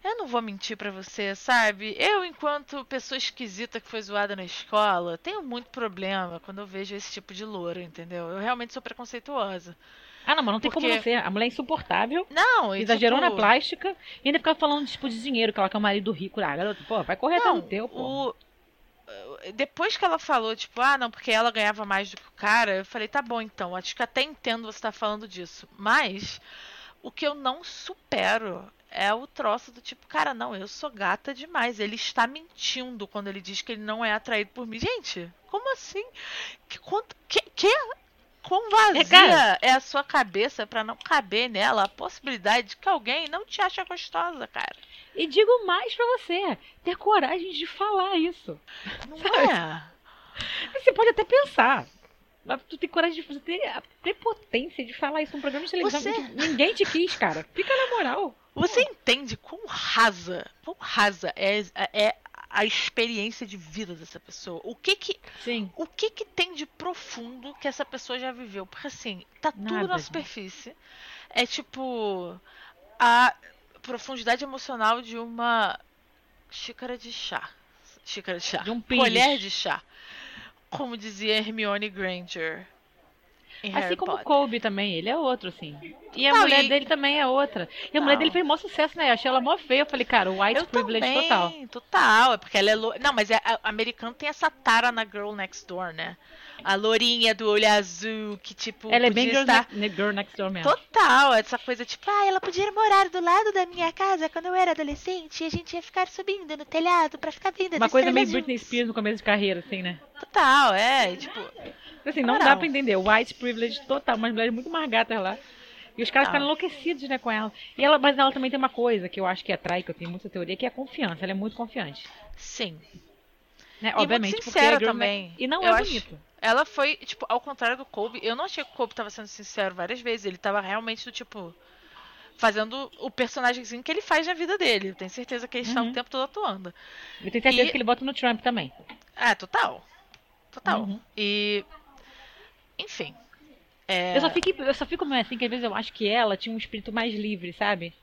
Eu não vou mentir pra você, sabe? Eu, enquanto pessoa esquisita que foi zoada na escola, tenho muito problema quando eu vejo esse tipo de loura, entendeu? Eu realmente sou preconceituosa. Ah, não, mas não tem como não ser. A mulher é insuportável. Não, Exagerou tipo, na plástica e ainda ficava falando tipo, de dinheiro, que ela quer um marido rico. Ah, garoto, pô, vai correr até Não, no teu, pô. o... Depois que ela falou, tipo, ah, não, porque ela ganhava mais do que o cara, eu falei, tá bom então, acho que até entendo você estar falando disso. Mas o que eu não supero é o troço do tipo, cara, não, eu sou gata demais. Ele está mentindo quando ele diz que ele não é atraído por mim. Gente, como assim? Que quanto. Que? que? Quão vazia É, é a sua cabeça pra não caber nela a possibilidade de que alguém não te acha gostosa, cara? E digo mais pra você, ter coragem de falar isso. Não Sabe? é? Você pode até pensar. Mas tu tem coragem de ter a prepotência de falar isso num programa de televisão Você- que ninguém te quis, cara. Fica na moral. Você entende quão rasa, quão rasa é, é a experiência de vida dessa pessoa? O que que, Sim. o que que tem de profundo que essa pessoa já viveu? Porque assim, tá tudo Nada, na gente. superfície. É tipo a profundidade emocional de uma xícara de chá. Xícara de chá. De um Colher pires. de chá. Como dizia Hermione Granger. Assim Harry como o Potter. Colby também, ele é outro, assim. E a Não, mulher e- dele também é outra. E a mulher Não. dele fez maior sucesso, né? Eu achei ela mó feia. Eu falei, cara, white Eu privilege também, total. total. É porque ela é. Lo... Não, mas é, a, americano tem essa tara na Girl Next Door, né? A lourinha do olho azul, que tipo. Ela é bem girl, estar... next, girl next door mesmo. Total, essa coisa tipo, ah, ela podia morar do lado da minha casa quando eu era adolescente e a gente ia ficar subindo no telhado pra ficar vendo Uma coisa meio Britney. Spears no começo de carreira, assim, né? Total, é, e, tipo, Assim, não Moral. dá pra entender. White privilege total. Umas mulheres muito mais gatas lá. E os caras ficaram enlouquecidos, né, com ela. E ela. Mas ela também tem uma coisa que eu acho que atrai, que eu tenho muita teoria, que é a confiança. Ela é muito confiante. sim. Né? Obviamente, porque é também. E não Eu é acho- bonito. Ela foi, tipo, ao contrário do Kobe, eu não achei que o Kobe tava sendo sincero várias vezes. Ele tava realmente do tipo. Fazendo o personagemzinho que ele faz na vida dele. Eu tenho certeza que ele está Uhum. o tempo todo atuando. Eu tenho certeza E- que ele bota no Trump também. Ah, total. Total. Uhum. E. Enfim. É... Eu só fico, eu só fico meio assim, que às vezes eu acho que ela tinha um espírito mais livre, sabe?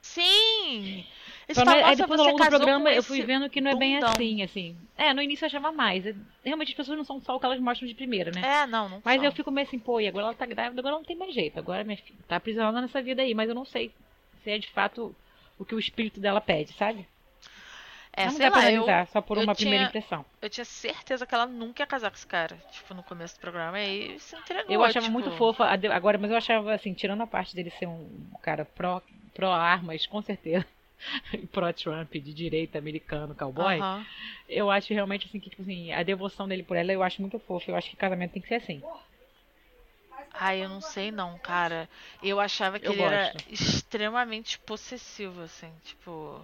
Sim! Eles falam, aí depois ao longo do programa eu fui vendo que não é bem bundão. assim, assim. É, no início eu achava mais. É- Realmente as pessoas não são só o que elas mostram de primeira, né? É, não, não Mas são. eu fico meio assim, pô, e agora ela tá grávida, agora não tem mais jeito. Agora minha filha tá aprisionada nessa vida aí, mas eu não sei se é de fato o que o espírito dela pede, sabe? É, não sei dá pra lá, eu, analisar só por eu uma primeira tinha- impressão. eu tinha certeza que ela nunca ia casar com esse cara. Tipo, no começo do programa. E se entregou. Eu achava tipo, muito fofa agora, mas eu achava assim, tirando a parte dele ser um cara pró, pró armas, com certeza. e pró Trump, de direita, americano, cowboy. aham. Eu acho realmente assim que, tipo assim, a devoção dele por ela eu acho muito fofa. Eu acho que casamento tem que ser assim. Ai, eu não sei não, cara. Eu achava que Eu ele era gosto. extremamente possessivo, assim, tipo.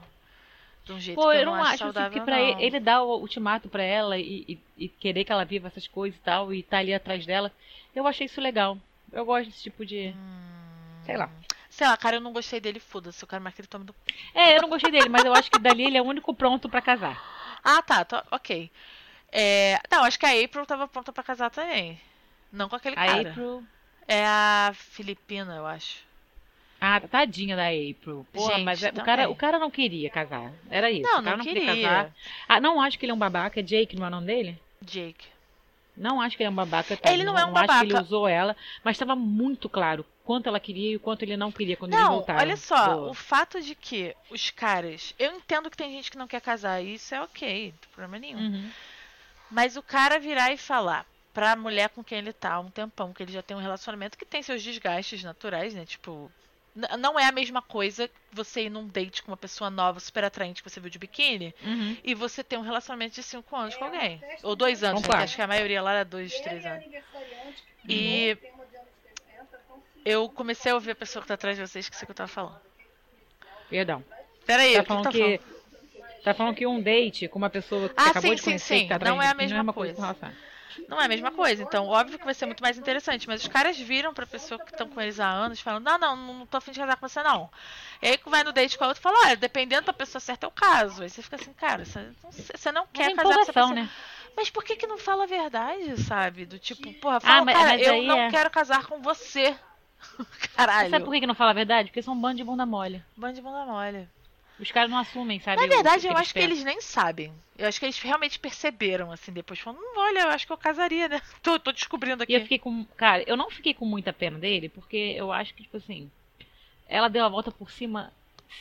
De um jeito Pô, que eu eu não acho acho assim, saudável, que pra ele, ele dar o ultimato pra ela e, e- e querer que ela viva essas coisas e tal, e tá ali atrás dela, eu achei isso legal. Eu gosto desse tipo de. Hum. Sei lá. Sei lá, cara, eu não gostei dele, foda-se. Eu quero mais que ele tome do. É, eu não gostei dele, mas eu acho que dali ele é o único pronto pra casar. Ah, tá, ok. É, não, acho que a April tava pronta pra casar também. Não com aquele A cara. April. É a Filipina, eu acho. Ah, tadinha da April. Porra, Gente, mas é- o também. cara, o cara não queria casar. Era isso. Não, o cara não queria. queria. casar. Ah, não acho que ele é um babaca. É Jake, não é o nome dele? Jake. Não acho que ele é um babaca. tá? Ele não é um acho que ele babaca. usou ela, mas estava muito claro quanto ela queria e o quanto ele não queria quando eles Não, voltaram. olha só, do- o fato de que os caras. Eu entendo que tem gente que não quer casar, e isso é ok, não tem problema nenhum. Uhum. Mas o cara virar e falar pra mulher com quem ele tá há um tempão, que ele já tem um relacionamento que tem seus desgastes naturais, né? Tipo, não é a mesma coisa você ir num date com uma pessoa nova, super atraente que você viu de biquíni, Uhum. e você ter um relacionamento de cinco anos com alguém. Ou dois anos, né? Acho que a maioria lá era dois, três Ele é anos. aniversariante, E tem uma de anos 70, então se eu comecei a ouvir a pessoa que tá atrás de vocês, que sei o que eu tava falando. Perdão. Peraí, Tá que falando tá que. falando? Tá falando que um date com uma pessoa que Ah, acabou sim, de sim, conhecer, sim. que tá atrás Não é a mesma com coisa. relação. Não é a mesma coisa. Então, óbvio que vai ser muito mais interessante. Mas os caras viram pra pessoa que estão com eles há anos, falando: Não, não, não tô afim de casar com você, não. E aí, que vai no date com a outra e fala: Olha, dependendo da pessoa certa, é o caso. Aí você fica assim, cara, você não, você não Mas quer é casar com essa pessoa. né? Mas por que que não fala a verdade, sabe? Do tipo, porra, fala, mas- cara, mas eu não é- quero casar com você. Caralho. Sabe por que que não fala a verdade? Porque são um bando de bunda mole. Bando de bunda mole. Os caras não assumem, sabe? Na verdade, eu acho que eles nem sabem. Eu acho que eles realmente perceberam, assim, depois. Falando, "Hum, olha, eu acho que eu casaria, né? Tô, tô descobrindo aqui. E eu fiquei com. Cara, eu não fiquei com muita pena dele, porque eu acho que, tipo assim. Ela deu a volta por cima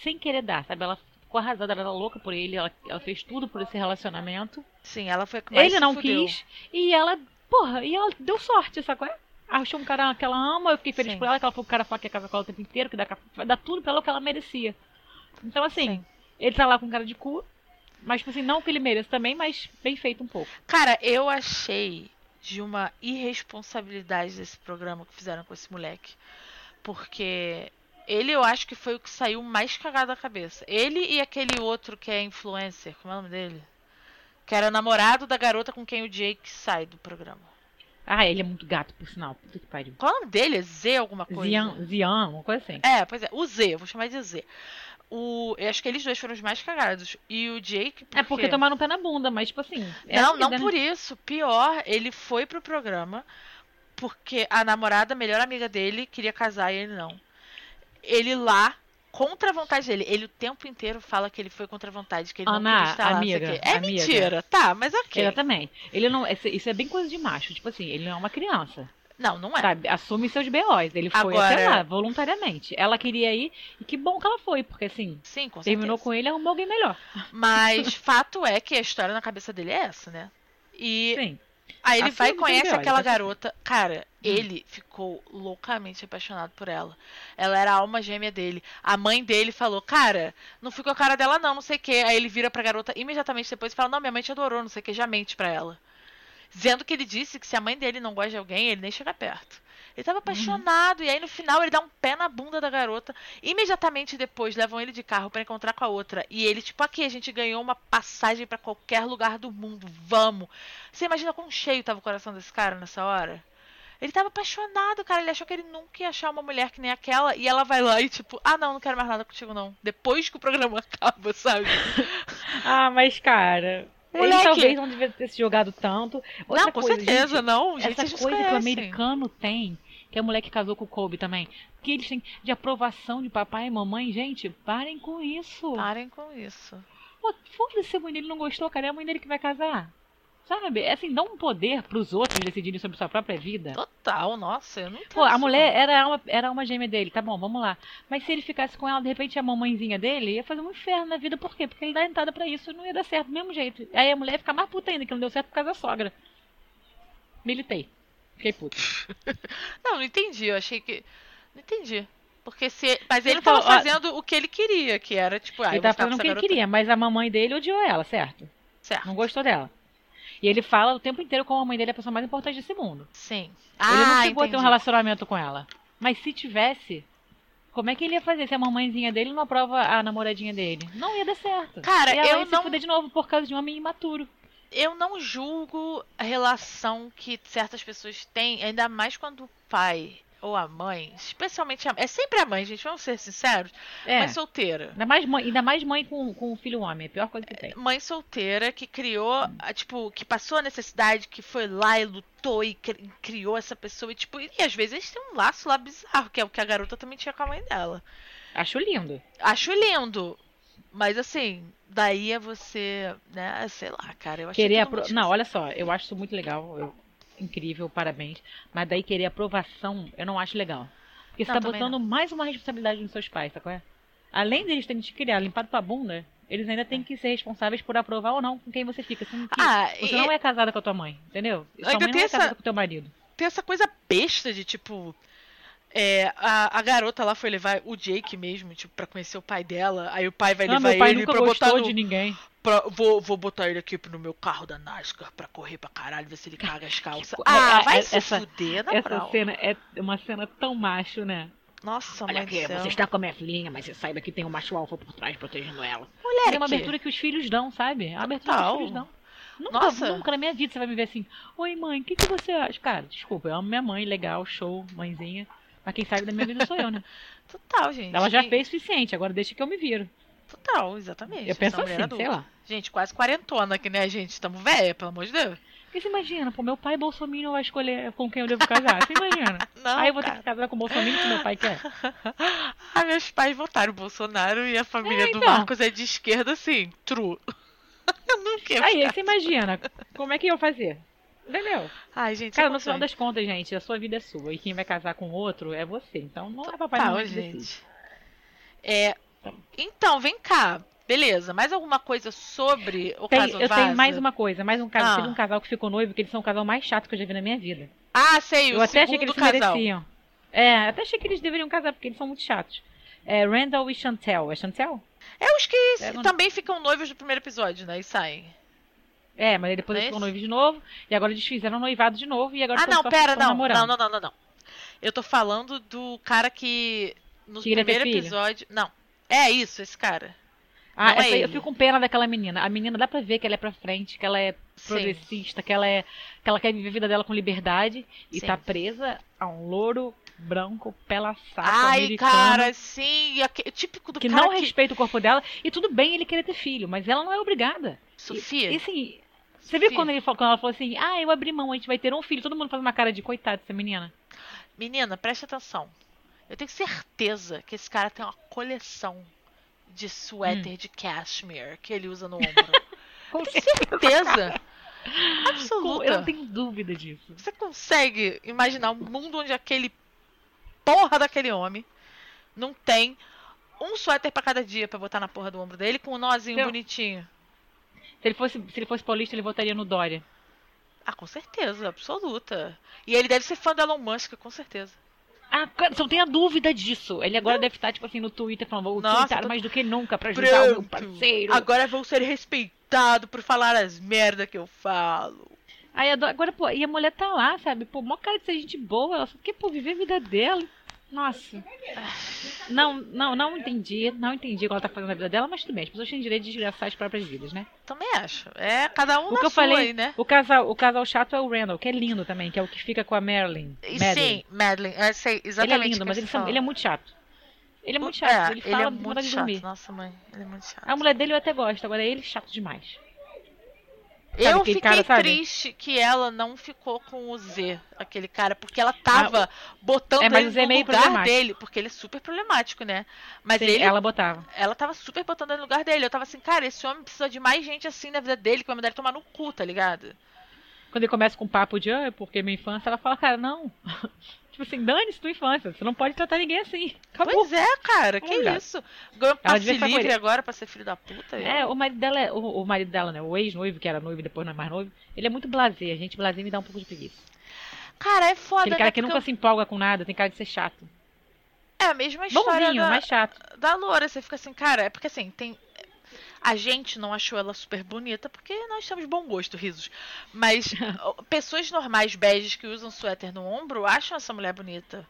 sem querer dar, sabe? Ela ficou arrasada, ela era louca por ele, ela, ela fez tudo por esse relacionamento. Sim, ela foi mais Ele não fudeu. quis, e ela, porra, e ela deu sorte, sacou? Achou um cara que ela ama, eu fiquei feliz Sim. por ela, que ela foi o cara que ia casar com ela o tempo inteiro, que dá, dar tudo pra ela o que ela merecia. Então, assim, Sim. ele tá lá com cara de cu, mas, tipo assim, não que ele mereça também, mas bem feito um pouco. Cara, eu achei de uma irresponsabilidade desse programa que fizeram com esse moleque. Porque ele eu acho que foi o que saiu mais cagado da cabeça. Ele e aquele outro que é influencer, como é o nome dele? Que era namorado da garota com quem o Jake sai do programa. Ah, ele é muito gato, por sinal. Puta que pariu. Qual é o nome dele? É Z alguma coisa? Zian, Zian, uma coisa assim. É, pois é. O Z, vou chamar de Z. O, eu acho que eles dois foram os mais cagados. E o Jake. É porque tomaram pé na bunda, mas, tipo assim. é não, vida, não né? por isso. Pior, ele foi pro programa porque a namorada, a melhor amiga dele, queria casar e ele não. Ele lá contra a vontade dele. Ele o tempo inteiro fala que ele foi contra a vontade, que ele não Ana, queria estar lá, não o amiga, quê. É amiga. mentira, tá, mas ok. Exatamente. Ele não, isso é bem coisa de macho. Tipo assim, ele não é uma criança. Não, não é. Sabe? Assume seus BOs. Ele foi Agora- até lá, voluntariamente. Ela queria ir, e que bom que ela foi, porque assim, Sim, com terminou com ele e arrumou alguém melhor. Mas fato é que a história na cabeça dele é essa, né? E Sim. Aí ele Assume vai e conhece aquela tá garota. Cara, ele ficou loucamente apaixonado por ela. Ela era a alma gêmea dele. A mãe dele falou, cara, não fui com a cara dela não, não sei o quê. Aí ele vira pra garota imediatamente depois e fala, não, minha mãe te adorou, não sei o que, já mente pra ela. Dizendo que ele disse que se a mãe dele não gosta de alguém, ele nem chega perto. Ele tava apaixonado, e aí no final ele dá um pé na bunda da garota. Imediatamente depois levam ele de carro pra encontrar com a outra. E ele, tipo, aqui a gente ganhou uma passagem pra qualquer lugar do mundo, vamos. Você imagina quão cheio tava o coração desse cara nessa hora? Ele tava apaixonado, cara. Ele achou que ele nunca ia achar uma mulher que nem aquela. E ela vai lá e, tipo, ah, não, não quero mais nada contigo, não. Depois que o programa acaba, sabe? Ah, mas cara. Ele Moleque. talvez não devia ter se jogado tanto. Outra não, com coisa, certeza, gente, não. Gente, essa coisa que o americano tem, que a mulher que casou com o Kobe também, que eles têm de aprovação de papai e mamãe, gente, parem com isso. Parem com isso. Foda-se, a mãe dele não gostou, cara, é a mãe dele que vai casar. Sabe? É assim, dá um poder pros outros decidirem sobre sua própria vida. Total, nossa, eu não Pô, a mulher era uma, era uma gêmea dele, tá bom, vamos lá. Mas se ele ficasse com ela, de repente a mamãezinha dele ia fazer um inferno na vida, por quê? Porque ele dá entrada pra isso não ia dar certo do mesmo jeito. Aí a mulher ia ficar mais puta ainda, que não deu certo por causa da sogra. Militei. Fiquei puta. Não, não entendi. Eu achei que. Não entendi. Porque se. Mas ele Não, tava ó, fazendo o que ele queria, que era, tipo, ah, ele com fazendo o que ele queria, mas a mamãe dele odiou ela, certo? Certo. Não gostou dela. E ele fala o tempo inteiro como a mãe dele é a pessoa mais importante desse mundo. Sim. ele Ah, não chegou a ter um entendi. relacionamento com ela. Mas se tivesse, como é que ele ia fazer se a mamãezinha dele não aprova a namoradinha dele? Não ia dar certo. Cara, e ela eu ia se não- fuder de novo por causa de um homem imaturo. Eu não julgo a relação que certas pessoas têm, ainda mais quando o pai ou a mãe, especialmente a É sempre a mãe, gente, vamos ser sinceros. É. Mãe solteira. Ainda mais mãe, ainda mais mãe com, com um filho homem. É a pior coisa que tem. Mãe solteira que criou, tipo, que passou a necessidade, que foi lá e lutou e cri- criou essa pessoa. E, tipo, e às vezes eles têm um laço lá bizarro, que é o que a garota também tinha com a mãe dela. Acho lindo. Acho lindo. Mas assim, daí é você, né, sei lá, cara, eu achei Querer apro... Não, olha só, eu acho isso muito legal. eu- Incrível, parabéns. Mas daí querer aprovação, eu não acho legal. Porque você Não, tá botando mais uma responsabilidade nos seus pais, tá qual é? Além deles terem te criado, limpado tua bunda, eles ainda têm que ser responsáveis por aprovar ou não com quem você fica. Ah, você e- não é casada com a tua mãe, entendeu? Sua Ainda mãe não é essa- casada com o teu marido. tem essa coisa besta de tipo. É, a, a garota lá foi levar o Jake mesmo, tipo, pra conhecer o pai dela. Aí o pai vai Ah, levar meu pai ele nunca pra botar no, de ninguém. pra- vou, vou botar ele aqui no meu carro da NASCAR pra correr pra caralho, ver se ele caga as calças. co- Ah, é- vai é- se essa- fuder, na Essa moral. cena é uma cena tão macho, né? Nossa, Olha mãe aqui, você está com a minha filhinha, mas você saiba que tem um macho alfa por trás protegendo ela. Moleque. É uma abertura que os filhos dão, sabe? É uma abertura Total. que os filhos dão. Nunca, Nossa. nunca na minha vida você vai me ver assim, oi mãe, o que, que você acha? Cara, desculpa, eu amo minha mãe, legal, show, mãezinha. Mas quem sabe da minha vida sou eu, né? Total, gente. Ela já fez o suficiente, agora deixa que eu me viro. Total, exatamente. Eu penso assim, adulta. sei lá. Gente, quase quarentona aqui, né, gente? Tamo velha, pelo amor de Deus. Porque você imagina, pô, meu pai Bolsonaro vai escolher com quem eu devo casar. Você imagina? Não, Aí eu vou ter cara. que casar com o Bolsonaro que meu pai quer. ah, meus pais votaram Bolsonaro e a família É, do então. Marcos é de esquerda, assim, true. eu não quero. Aí, aí você imagina, como é que eu fazer? Entendeu? Ai, gente, Cara, sem no final das contas, gente, a sua vida é sua. E quem vai casar com outro é você. Então não é papai Total, não decide. gente. É, Tá. então, vem cá. Beleza, mais alguma coisa sobre o Tem- caso eu Vaza? tenho mais uma coisa, mais um casal. Ah. Teve um casal que ficou noivo, que eles são o casal mais chato que eu já vi na minha vida. Ah, sei, o eu até achei que eles casal. mereciam. É, até achei que eles deveriam casar, porque eles são muito chatos. É Randall e Chantel. É Chantel? É os que É, não- também ficam noivos do primeiro episódio, né? E saem. É, mas aí depois é eles ficam esse? noivos de novo. E agora eles fizeram noivado de novo. E agora Ah, não, pera, não. Não, não, não, não. Eu tô falando do cara que. No primeiro episódio. Não. É isso, esse cara. Ah, é eu fico com pena daquela menina. A menina dá pra ver que ela é pra frente, que ela é Sim. progressista, que ela é que ela quer viver a vida dela com liberdade e Sim. tá presa a um louro branco, pela saco, Ai, americano, cara, sim. e aque- típico do que cara não que. respeita o corpo dela. E tudo bem ele querer ter filho, mas ela não é obrigada. Sofia. E assim, você viu quando, ele, falou- quando ela falou assim: "Ah, eu abri mão, a gente vai ter um filho". Todo mundo faz uma cara de coitado dessa menina. Menina, preste atenção. Eu tenho certeza que esse cara tem uma coleção de suéter de cashmere que ele usa no ombro. Com certeza! Eu Absoluta. não tenho dúvida disso. Você consegue imaginar um mundo onde aquele porra daquele homem não tem um suéter pra cada dia pra botar na porra do ombro dele com um nozinho Eu- bonitinho? Se ele fosse, se ele fosse paulista, ele votaria no Dória. Ah, com certeza, absoluta. E ele deve ser fã do Elon Musk, com certeza. Ah, não tenha dúvida disso. Ele agora deve estar, tipo assim, no Twitter falando, vou Nossa, twittar tô- mais do que nunca pra ajudar o meu Pronto. parceiro. Agora vou ser respeitado por falar as merda que eu falo. Aí agora, pô, e a mulher tá lá, sabe? Pô, mó cara de ser gente boa, ela só quer, pô, viver a vida dela. Nossa. Não, não, não entendi, não entendi o que ela tá fazendo na vida dela, mas tudo bem, as pessoas têm direito de desgraçar as próprias vidas, né? Também acho. É cada um O que eu falei, aí, né? o casal, o casal chato é o Randall, que é lindo também, que é o que fica com a Marilyn. Madeline. Sim, Madeline. Eu sei Ele é exatamente lindo, mas ele, são- ele é muito chato. Ele é muito chato, É, ele fala é com muito chato. dormir. Nossa, mãe, ele é muito chato. A mulher dele eu até gosto, agora ele é chato demais. Sabe Eu fiquei cara, triste que ela não ficou com o Z, aquele cara, porque ela tava botando é, ele é no meio lugar dele, porque ele é super problemático, né? Mas Sim, ele, ela botava. ela tava super botando ele no lugar dele. Eu tava assim, cara, esse homem precisa de mais gente assim na vida dele, que vai mandar ele tomar no cu, tá ligado? Quando ele começa com um papo de, ah, porque minha infância, ela fala, cara, não. tipo assim, dane-se tua infância. Você não pode tratar ninguém assim. Acabou. Pois é, cara, que Obrigado. isso? Ganhou passe livre agora pra ser filho da puta. É, eu- o marido dela, é, o, o marido dela, né? O ex-noivo, que era noivo e depois não é mais noivo, ele é muito blasé. A gente blasé me dá um pouco de preguiça. Cara, é foda, Aquele né? cara que Porque nunca se empolga com nada, tem cara de ser chato. É a mesma história Bonzinho, da, mas chato. da Loura. Você fica assim, cara, é porque assim, tem. A gente não achou ela super bonita porque nós temos bom gosto, risos. Mas pessoas normais, beges, que usam suéter no ombro, acham essa mulher bonita.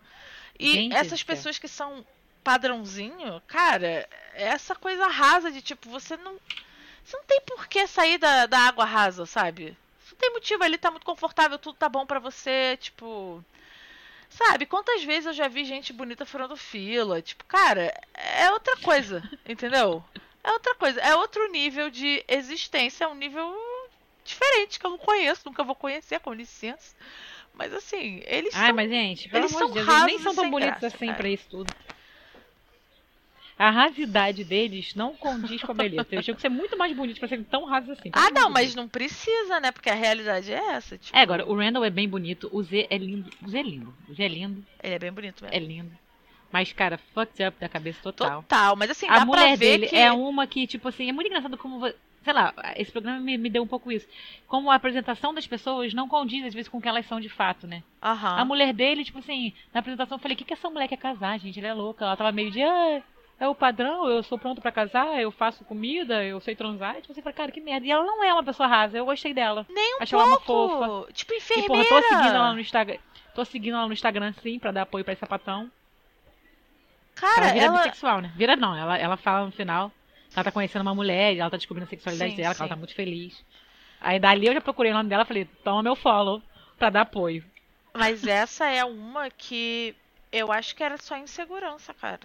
E Gente essas pessoas que são padrãozinho, cara, é essa coisa rasa de tipo, você não. Você não tem por que sair da, da água rasa, sabe? Não tem motivo, ali tá muito confortável, tudo tá bom pra você, tipo. Sabe, quantas vezes eu já vi gente bonita furando fila? Tipo, cara, é outra coisa, entendeu? É outra coisa, é outro nível de existência, é um nível diferente que eu não conheço, nunca vou conhecer, com licença. Mas assim, eles Ai, são. mas gente, pelo eles amor de são Deus, eles nem são tão bonitos graça, assim cara. pra isso tudo. A rasidade deles não condiz com a beleza. Eles tinham que ser muito mais bonitos pra serem tão rasos assim. Ah, não, mas não precisa, né? Porque a realidade é essa. Tipo, É, agora, o Randall é bem bonito, o Z é lindo. O Z é lindo. O Z é lindo, Ele é bem bonito mesmo. é lindo. Mas, cara, fucked up da cabeça total. Total, mas assim, a dá mulher pra ver dele que. é uma que, tipo assim, é muito engraçado como. Sei lá, esse programa me, me deu um pouco isso. Como a apresentação das pessoas não condiz, às vezes, com o que elas são de fato, né? Aham. A mulher dele, tipo assim, na apresentação eu falei, o que, que essa mulher quer casar, gente? Ela é louca. Ela tava meio de, ah, é o padrão, eu sou pronto pra casar, eu faço comida, eu sei transar. E tipo, você fala, cara, que merda. E ela não é uma pessoa rasa, eu gostei dela. Nem um Achei ela uma pouco. fofa. Tipo, E, enfermeira. porra, tô seguindo ela no Instagram. Tô seguindo ela no Instagram, sim, pra dar apoio pra esse sapatão. Cara, ela vira ela. bissexual, né? Vira não, ela, ela fala no final, ela tá conhecendo uma mulher, ela tá descobrindo a sexualidade Sim, dela, que ela sim. tá muito feliz. Aí dali eu já procurei o nome dela, falei, toma meu follow pra dar apoio. Mas essa é uma que eu acho que era só insegurança, cara.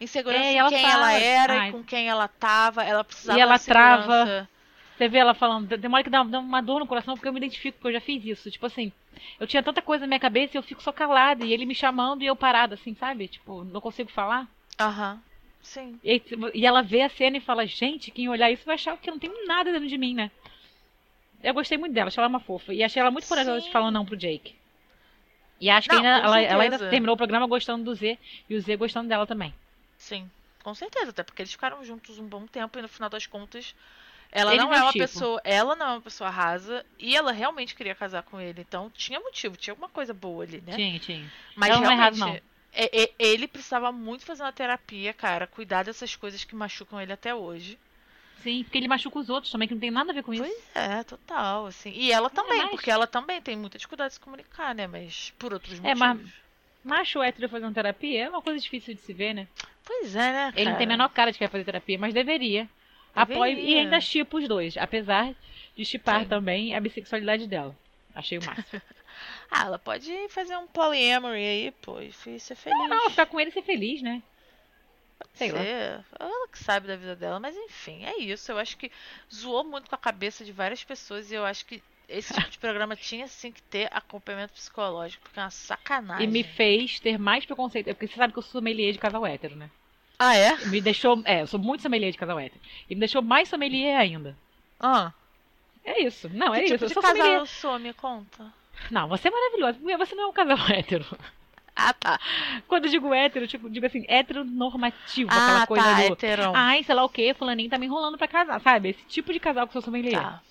Insegurança É, em ela quem fala- ela era Ai. e com quem ela tava. Ela precisava E ela trava. Você vê ela falando, hora que dá, dá uma dor no coração porque eu me identifico, porque eu já fiz isso. Tipo assim, eu tinha tanta coisa na minha cabeça e eu fico só calada, e ele me chamando e eu parada, assim, sabe? Tipo, não consigo falar. Aham. Sim. E, e ela vê a cena e fala, gente, quem olhar isso vai achar que eu não tenho nada dentro de mim, né? Eu gostei muito dela, achei ela uma fofa. E achei ela muito corajosa de falar não pro Jake. E acho que Não, ainda, com ela, ela ainda terminou o programa gostando do Z e o Z gostando dela também. Sim. Com certeza, até porque eles ficaram juntos um bom tempo e no final das contas. Ela Ele não é uma tipo. pessoa. Ela não é uma pessoa rasa e ela realmente queria casar com ele. Então tinha motivo, tinha alguma coisa boa ali, né? Tinha, tinha. Mas Ela não é realmente, rasa, não. é- é- ele precisava muito fazer uma terapia, cara. Cuidar dessas coisas que machucam ele até hoje. Sim, porque ele machuca os outros também, que não tem nada a ver com isso. Pois é, total, assim. E ela também, mas- porque ela também tem muita dificuldade de se comunicar, né? Mas por outros É, motivos. mas- Macho hétero fazendo terapia é uma coisa difícil de se ver, né? Pois é, né? Ele não tem a cara? menor cara de que vai fazer terapia, mas deveria. Apoio e ainda chipa os dois, apesar de chipar também a bissexualidade dela. Achei o máximo. Ah, ela pode fazer um polyamory aí, pô, e ser feliz. não, ficar com ele e ser feliz, né? Sei lá. Ela que sabe da vida dela, mas enfim, é isso. Eu acho que zoou muito com a cabeça de várias pessoas e eu acho que esse tipo de programa tinha sim que ter acompanhamento psicológico, porque é uma sacanagem. E me fez ter mais preconceito. Porque você sabe que eu sou sommelier de casal hétero, né? Ah, é? Me deixou. É, eu sou muito sommelier de casal hétero. E me deixou mais sommelier ainda. Ah, É isso. Não, é que isso. tipo Eu de sou casal sommelier. eu sou? Me conta. Não, você é maravilhosa. Você não é um casal hétero. Ah, tá. Quando eu digo hétero, tipo, digo assim, hétero normativo, Ah, aquela coisa tá, do. heterão. Ai, sei lá o que, fulaninho tá me enrolando pra casar, sabe? Esse tipo de casal que eu sou sommelier. Tá.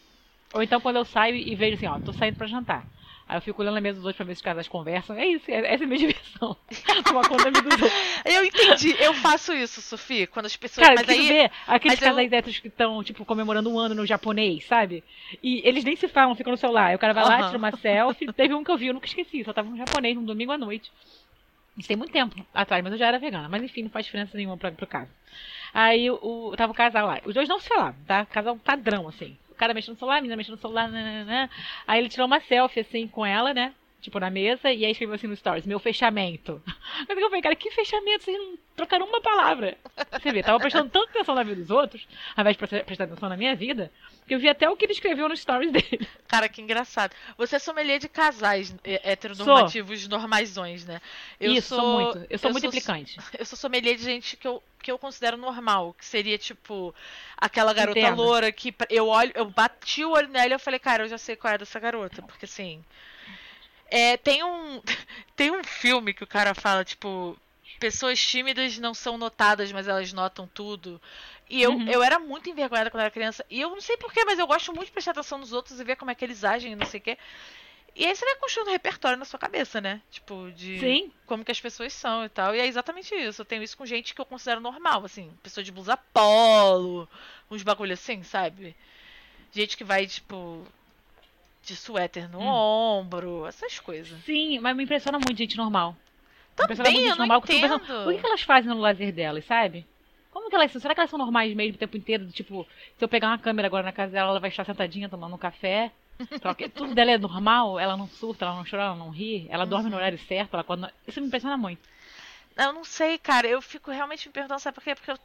Ou então quando eu saio e vejo assim, ó, tô saindo pra jantar. Aí eu fico olhando na mesa dos outros pra ver se os casais conversam. É isso, é- essa é a minha diversão. Tomar conta dos outros. Eu entendi, eu faço isso, Sofia, quando as pessoas. Cara, mas aí. ver aqueles eu- casais héteros que estão, tipo, comemorando um ano no japonês, sabe? E eles nem se falam, ficam no celular. Aí o cara vai lá, Aham. tira uma selfie. Teve um que eu vi, eu nunca esqueci, só tava no japonês num domingo à noite. Isso tem muito tempo atrás, mas eu já era vegana. Mas enfim, não faz diferença nenhuma pra, pro caso. Aí o, tava o casal lá. Os dois não se falavam, tá? Casal padrão, assim. Cara mexendo no celular, a menina mexendo no celular, nananã. Aí ele tirou uma selfie, assim, com ela, né? Tipo, na mesa, e aí escreveu assim no stories, meu fechamento. Mas eu falei, cara, que fechamento? Vocês não trocaram uma palavra. Você vê, tava prestando tanta atenção na vida dos outros, ao invés de prestar atenção na minha vida, que eu vi até o que ele escreveu nos stories dele. Cara, que engraçado. Você é sommelier de casais é, heteronormativos normaisões, né? Eu Isso, sou muito. Eu sou muito sou- implicante. Eu sou sommelier de gente que eu, que eu considero normal, que seria tipo aquela garota Entendo. loura que eu olho, eu bati o olho nela e eu falei, cara, eu já sei qual é dessa garota, porque assim, é, tem um tem um filme que o cara fala tipo pessoas tímidas não são notadas, mas elas notam tudo. E eu, Uhum. eu era muito envergonhada quando era criança. E eu não sei porquê, mas eu gosto muito de prestar atenção nos outros e ver como é que eles agem e não sei o quê. E aí você vai construindo um repertório na sua cabeça, né? Tipo, de Sim. como que as pessoas são e tal. E é exatamente isso. Eu tenho isso com gente que eu considero normal, assim. Pessoa de blusa polo, uns bagulho assim, sabe? Gente que vai, tipo, de suéter no Hum. ombro, essas coisas. Sim, mas me impressiona muito gente normal. Me Também, muito eu gente normal. entendo. pensando, o que, que elas fazem no lazer delas, sabe? Como que elas são? Será que elas são normais mesmo o tempo inteiro? Tipo, se eu pegar uma câmera agora na casa dela, ela vai estar sentadinha tomando um café. Tudo dela é normal, ela não surta, ela não chora, ela não ri, ela dorme Uhum. no horário certo, ela quando... Isso me impressiona muito. Eu não sei, cara. Eu fico realmente me perguntando, sabe por quê? Porque eu,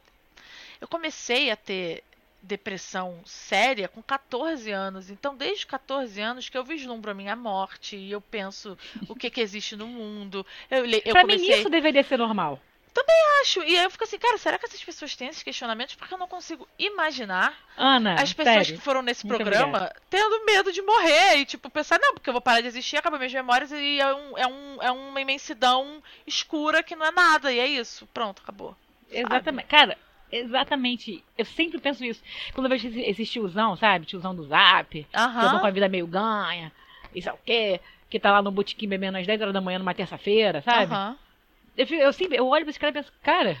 eu comecei a ter depressão séria com 14 anos. Então, desde 14 anos que eu vislumbro a minha morte e eu penso o que que existe no mundo. Eu, eu pra comecei... mim isso deveria ser normal. acho. E aí eu fico assim, cara, será que essas pessoas têm esses questionamentos? Porque eu não consigo imaginar Ana, as pessoas sério. que foram nesse Muito programa tendo medo de morrer e, tipo, pensar, não, porque eu vou parar de existir, acabam minhas memórias e é, um, é, um, é uma imensidão escura que não é nada. E é isso. Pronto, acabou. Exatamente. Cara, exatamente. Eu sempre penso isso. Quando eu vejo esse, esse tiozão, sabe? Tiozão do zap, que eu tô Aham. com a vida meio ganha, isso é o quê? Que tá lá no botequim bebendo às 10 horas da manhã numa terça-feira, sabe? Aham. Eu, eu sempre, eu olho pra esse cara e penso, cara,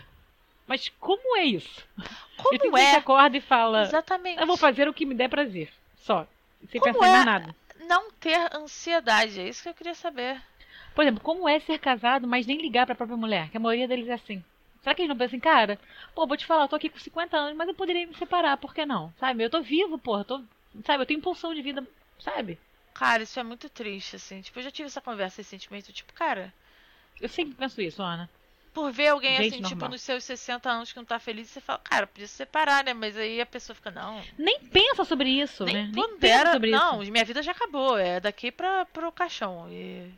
mas como é isso? eu Como simplesmente é? acorda e fala, Exatamente. eu vou fazer o que me der prazer. Só. Sem Como pensar em é? mais nada. Não ter ansiedade, é isso que eu queria saber. Por exemplo, como é ser casado, mas nem ligar pra própria mulher? Que a maioria deles é assim. Será que eles não pensam assim, cara, pô, vou te falar, eu tô aqui com 50 anos, mas eu poderia me separar, por que não? Sabe? Eu tô vivo, porra, eu tô, sabe, eu tenho impulsão de vida, sabe? Cara, isso é muito triste, assim. Tipo, eu já tive essa conversa recentemente. Tipo, cara, Eu sempre penso isso, Ana. por ver alguém Gente assim, tipo, normal. nos seus 60 anos que não tá feliz, você fala, cara, podia se separar, né? Mas aí a pessoa fica, não. Nem pensa sobre isso, nem né? Nem pensa sobre Não, isso. minha vida já acabou. É daqui pra, pro caixão. E.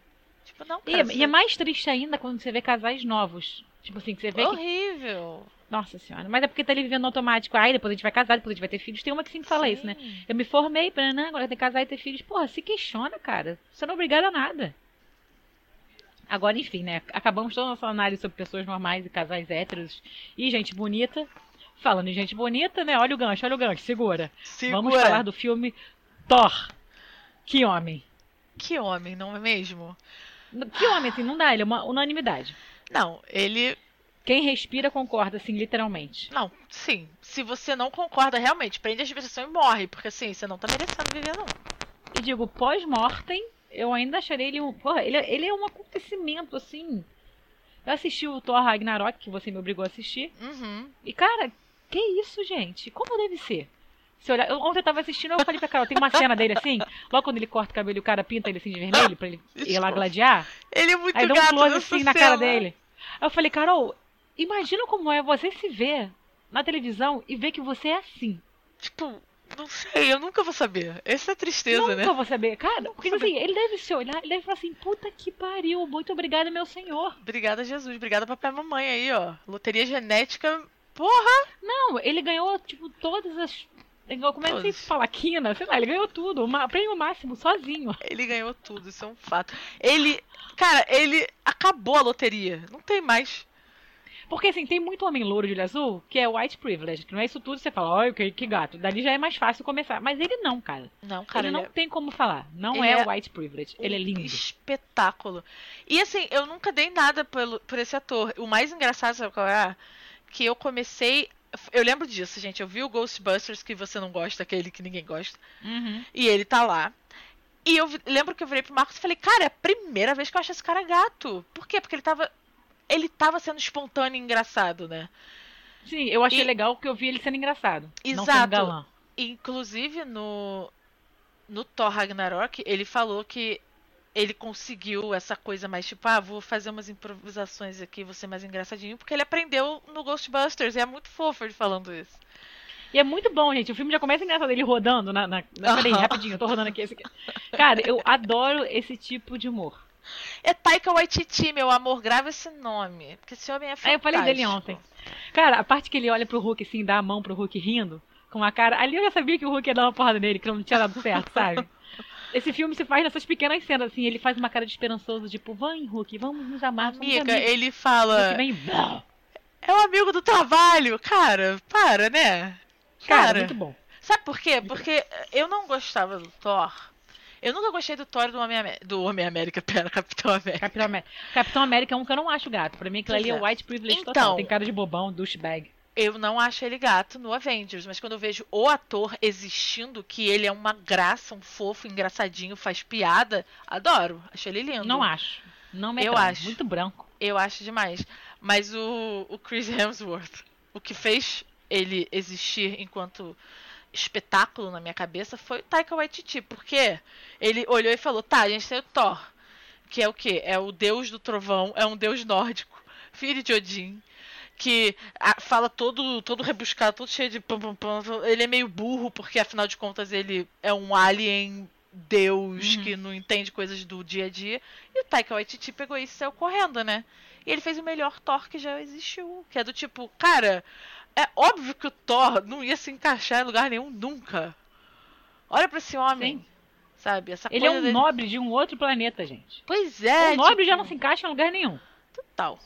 Tipo, não, E, cara. é- você- e é mais triste ainda quando você vê casais novos. Tipo assim, que você vê que horrível. Nossa senhora, mas é porque tá ali vivendo automático. Ai, depois a gente vai casar, depois a gente vai ter filhos. Tem uma que sempre fala isso, né? Sim. Eu me formei, né? Agora tem que casar e ter filhos. Porra, se questiona, cara. Você não é obrigado a nada. Agora, enfim, né? Acabamos toda a nossa análise sobre pessoas normais e casais héteros e gente bonita. Falando em gente bonita, né? Olha o gancho, olha o gancho, segura. Segura. Vamos falar do filme Thor. Que homem. Que homem, não é mesmo? Que homem, assim, não dá, ele é uma unanimidade. Não, ele. Quem respira concorda, assim, literalmente. Não, sim. Se você não concorda realmente, prende a respiração e morre. Porque assim, você não tá merecendo viver, não. E digo, pós-mortem, eu ainda acharei ele um. Porra, ele, ele é um acontecimento, assim. Eu assisti o Thor Ragnarok, que você me obrigou a assistir. Uhum. E, cara, que isso, gente? Como deve ser? Se olhar, eu, ontem eu tava assistindo, eu falei pra Carol, tem uma cena dele assim, logo quando ele corta o cabelo e o cara pinta ele assim de vermelho pra ele ir lá gladiar. Ele é muito Aí dá um close assim na cara dele. Aí eu falei, Carol, imagina como é você se ver na televisão e ver que você é assim. Tipo, Não sei, eu nunca vou saber. Essa é a tristeza, Nunca né? vou saber. Cara, porque assim, ele deve se olhar, ele deve falar assim, puta que pariu, muito obrigada, meu senhor. Obrigada, Jesus. Obrigada, papai e mamãe aí, ó. Loteria genética. Porra! Não, ele ganhou, tipo, todas as. Como é que Todas. se fala? Quina, sei lá, ele ganhou tudo. O prêmio máximo, sozinho. Ele ganhou tudo, isso é um fato. Ele. Cara, ele acabou a loteria. Não tem mais. Porque assim, tem muito homem louro de olho azul que é white privilege, que não é isso tudo, você fala, olha que, que gato. Dali já é mais fácil começar. Mas ele não, cara. Não, cara, ele ele não é tem como falar. Não é, é white privilege. Ele é um lindo. espetáculo. E assim, eu nunca dei nada pelo, por esse ator. O mais engraçado, sabe qual é? Que eu comecei. Eu lembro disso, gente. Eu vi o Ghostbusters, que você não gosta, aquele que ninguém gosta. Uhum. E ele tá lá. E eu lembro que eu virei pro Marcos e falei, cara, é a primeira vez que eu acho esse cara gato. Por quê? Porque ele tava. Ele tava sendo espontâneo e engraçado, né? Sim, eu achei E- legal que eu vi ele sendo engraçado. Não sendo Exato. galã. Inclusive no. No Thor Ragnarok, ele falou que ele conseguiu essa coisa mais tipo, ah, vou fazer umas improvisações aqui, vou ser mais engraçadinho, porque ele aprendeu no Ghostbusters. E é muito fofo ele falando isso. E é muito bom, gente. O filme já começa engraçado ele rodando na. na... Peraí, rapidinho, eu tô rodando aqui esse aqui. Cara, eu adoro esse tipo de humor. É Taika Waititi, meu amor, grava esse nome. Porque esse homem é fantástico. Aí eu falei dele ontem. Cara, a parte que ele olha pro Hulk assim, dá a mão pro Hulk rindo, com a cara. Ali eu já sabia que o Hulk ia dar uma porrada nele, que não tinha dado certo, sabe? Esse filme se faz nessas pequenas cenas, assim, ele faz uma cara de esperançoso, tipo, vem, Hulk, vamos nos amar. Amiga, amigos." ele Hulk fala. vem. É um amigo do trabalho. Cara, para, né? cara, Cara, muito bom. Sabe por quê? Porque eu não gostava do Thor. Eu nunca gostei do Thor do Homem, Amé- do Homem América, pera, Capitão América. Capitão América. Capitão América é um que eu não acho gato. Pra mim, aquilo ali é é. white privilege Então- total. Tem cara de bobão, douchebag. Eu não acho ele gato no Avengers, mas quando eu vejo o ator existindo, que ele é uma graça, um fofo, engraçadinho, faz piada, adoro. Acho ele lindo. Não acho. Não me Eu acho. Muito branco. Eu acho demais. Mas o, o Chris Hemsworth, o que fez ele existir enquanto espetáculo na minha cabeça foi o Taika Waititi, porque ele olhou e falou: "Tá, a gente tem o Thor, que é o quê? É o deus do trovão, é um deus nórdico, filho de Odin, que fala todo todo rebuscado, todo cheio de pam, pam, pam. Ele é meio burro porque afinal de contas ele é um alien deus Uhum. que não entende coisas do dia a dia. E o Taika Waititi pegou isso e saiu correndo, né? E ele fez o melhor Thor que já existiu, que é do tipo, cara, é óbvio que o Thor não ia se encaixar em lugar nenhum nunca. Olha pra esse homem, Sim. sabe? Essa Ele é um dele- nobre de um outro planeta, gente. Pois é, o nobre tipo, já não se encaixa em lugar nenhum. total.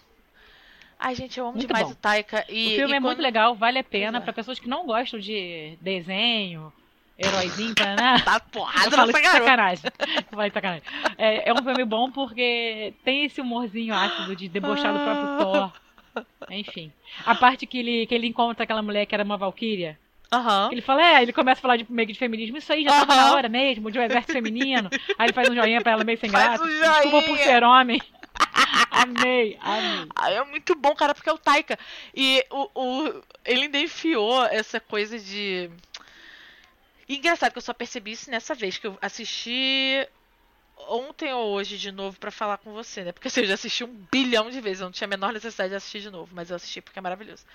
Ai, gente, eu amo Muito demais bom. o Taika. E, o filme e é muito quando- legal, vale a pena é. pra pessoas que não gostam de desenho, heróizinho, né? Tá Eu porrada falo de garota. sacanagem. Eu falo de sacanagem. É, é um filme bom porque tem esse humorzinho ácido de debochar do próprio Thor. Enfim. A parte que ele, que ele encontra aquela mulher que era uma valquíria. Aham. Ele fala, é, ele começa a falar de, meio que de feminismo. Isso aí já tava Aham. na hora mesmo, de um exército feminino. Aí ele faz um joinha pra ela meio sem graça. um Desculpa por ser homem. Amei, amei. É muito bom, cara, porque é o Taika. E o, o, ele ainda enfiou essa coisa de. E engraçado que eu só percebi isso nessa vez, que eu assisti ontem ou hoje de novo pra falar com você, né? Porque assim, eu já assisti um bilhão de vezes, eu não tinha a menor necessidade de assistir de novo, mas eu assisti porque é maravilhoso.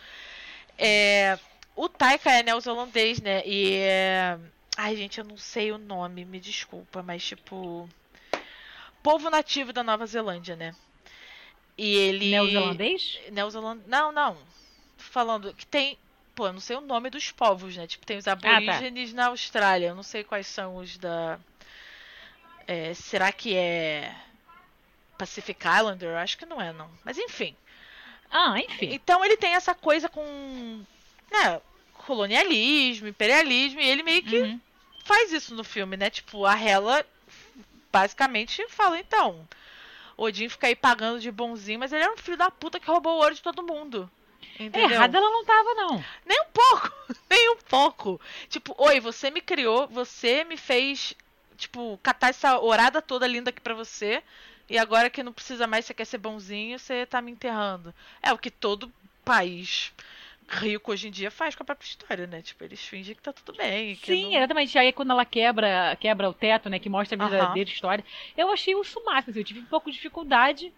É, o Taika é neozelandês, né? E é. Ai, gente, eu não sei o nome, me desculpa, mas tipo. Povo nativo da Nova Zelândia, né? E ele. Neozelandês? Neozeland... Não, não. Tô falando que tem. Pô, eu não sei o nome dos povos, né? Tipo, tem os tá. aborígenes na Austrália. Eu não sei quais são os da. É, será que é. Pacific Islander? Eu acho que não é, não. Mas enfim. Ah, enfim. Então ele tem essa coisa com. Né? Colonialismo, imperialismo. E ele meio que Uhum. faz isso no filme, né? Tipo, a Hela basicamente fala, então. Odin fica aí pagando de bonzinho, mas ele era um filho da puta que roubou o ouro de todo mundo. Entendeu? Errada ela não tava, não. Nem um pouco, nem um pouco. Tipo, oi, você me criou, você me fez, tipo, catar essa orada toda linda aqui pra você. E agora que não precisa mais, você quer ser bonzinho, você tá me enterrando. É o que todo país rico hoje em dia faz com a própria história, né? Tipo, eles fingem que tá tudo bem. que Sim, não- exatamente. Aí quando ela quebra, quebra o teto, né, que mostra a verdadeira história, eu achei isso máximo. assim, eu tive um pouco de dificuldade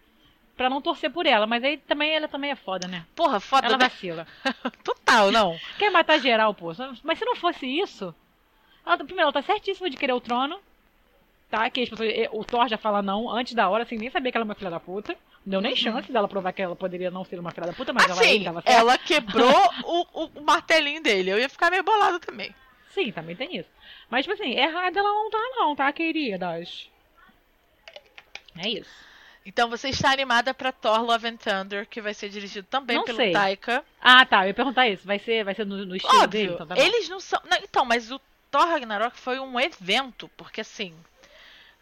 pra não torcer por ela, mas aí também ela também é foda, né? Porra, foda, Ela vacila. Total, não. Quer matar geral, pô. Mas se não fosse isso, Ela, primeiro, ela tá certíssima de querer o trono. Tá? Que as pessoas, o Thor já fala não antes da hora, sem nem saber que ela é uma filha da puta. Não deu nem chance dela provar que ela poderia não ser uma filha da puta, mas ela, Assim, ele tava ela quebrou o, o martelinho dele. Eu ia ficar meio bolado também. Sim, também tem isso. Mas, tipo assim, errada ela não tá, não, tá, queridas? É isso. Então você está animada pra Thor Love and Thunder, que vai ser dirigido também Não pelo sei. Taika. Ah, tá. Eu ia perguntar isso. Vai ser, vai ser no, no estilo dele? Óbvio, Então, tá eles não são. não, então, mas o Thor Ragnarok foi um evento, porque assim.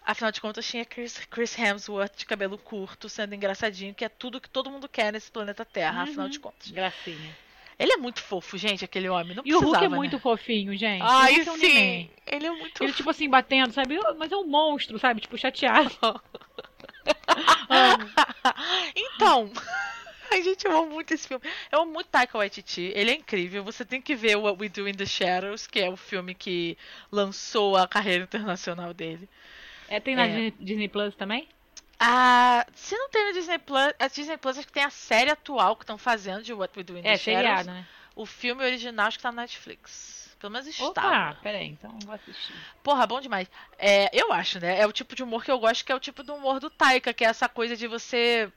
Afinal de contas, tinha Chris, Chris Hemsworth de cabelo curto, sendo engraçadinho, que é tudo que todo mundo quer nesse planeta Terra, afinal Uhum. de contas. Gracinha. Ele é muito fofo, gente, aquele homem. Não E o Hulk é precisava, muito né? fofinho, gente. Ai, Hulk é um sim. neném. Ele é muito Ele, tipo assim, batendo, sabe? Mas é um monstro, sabe? Tipo, chateado. Amo. então, a gente ama muito esse filme. Eu amo muito Taika Waititi. Ele é incrível. Você tem que ver What We Do in the Shadows, que é o filme que lançou a carreira internacional dele. É, tem na É. Disney, Plus também? Ah, se não tem no Disney Plus, a Disney Plus acho que tem a série atual que estão fazendo de What We Do in the É, Shadows. seriado, né? O filme original acho que tá na Netflix. Pelo menos está. Opa, peraí, então vou assistir. Porra, bom demais. É, eu acho, né? É o tipo de humor que eu gosto, que é o tipo do humor do Taika, que é essa coisa de você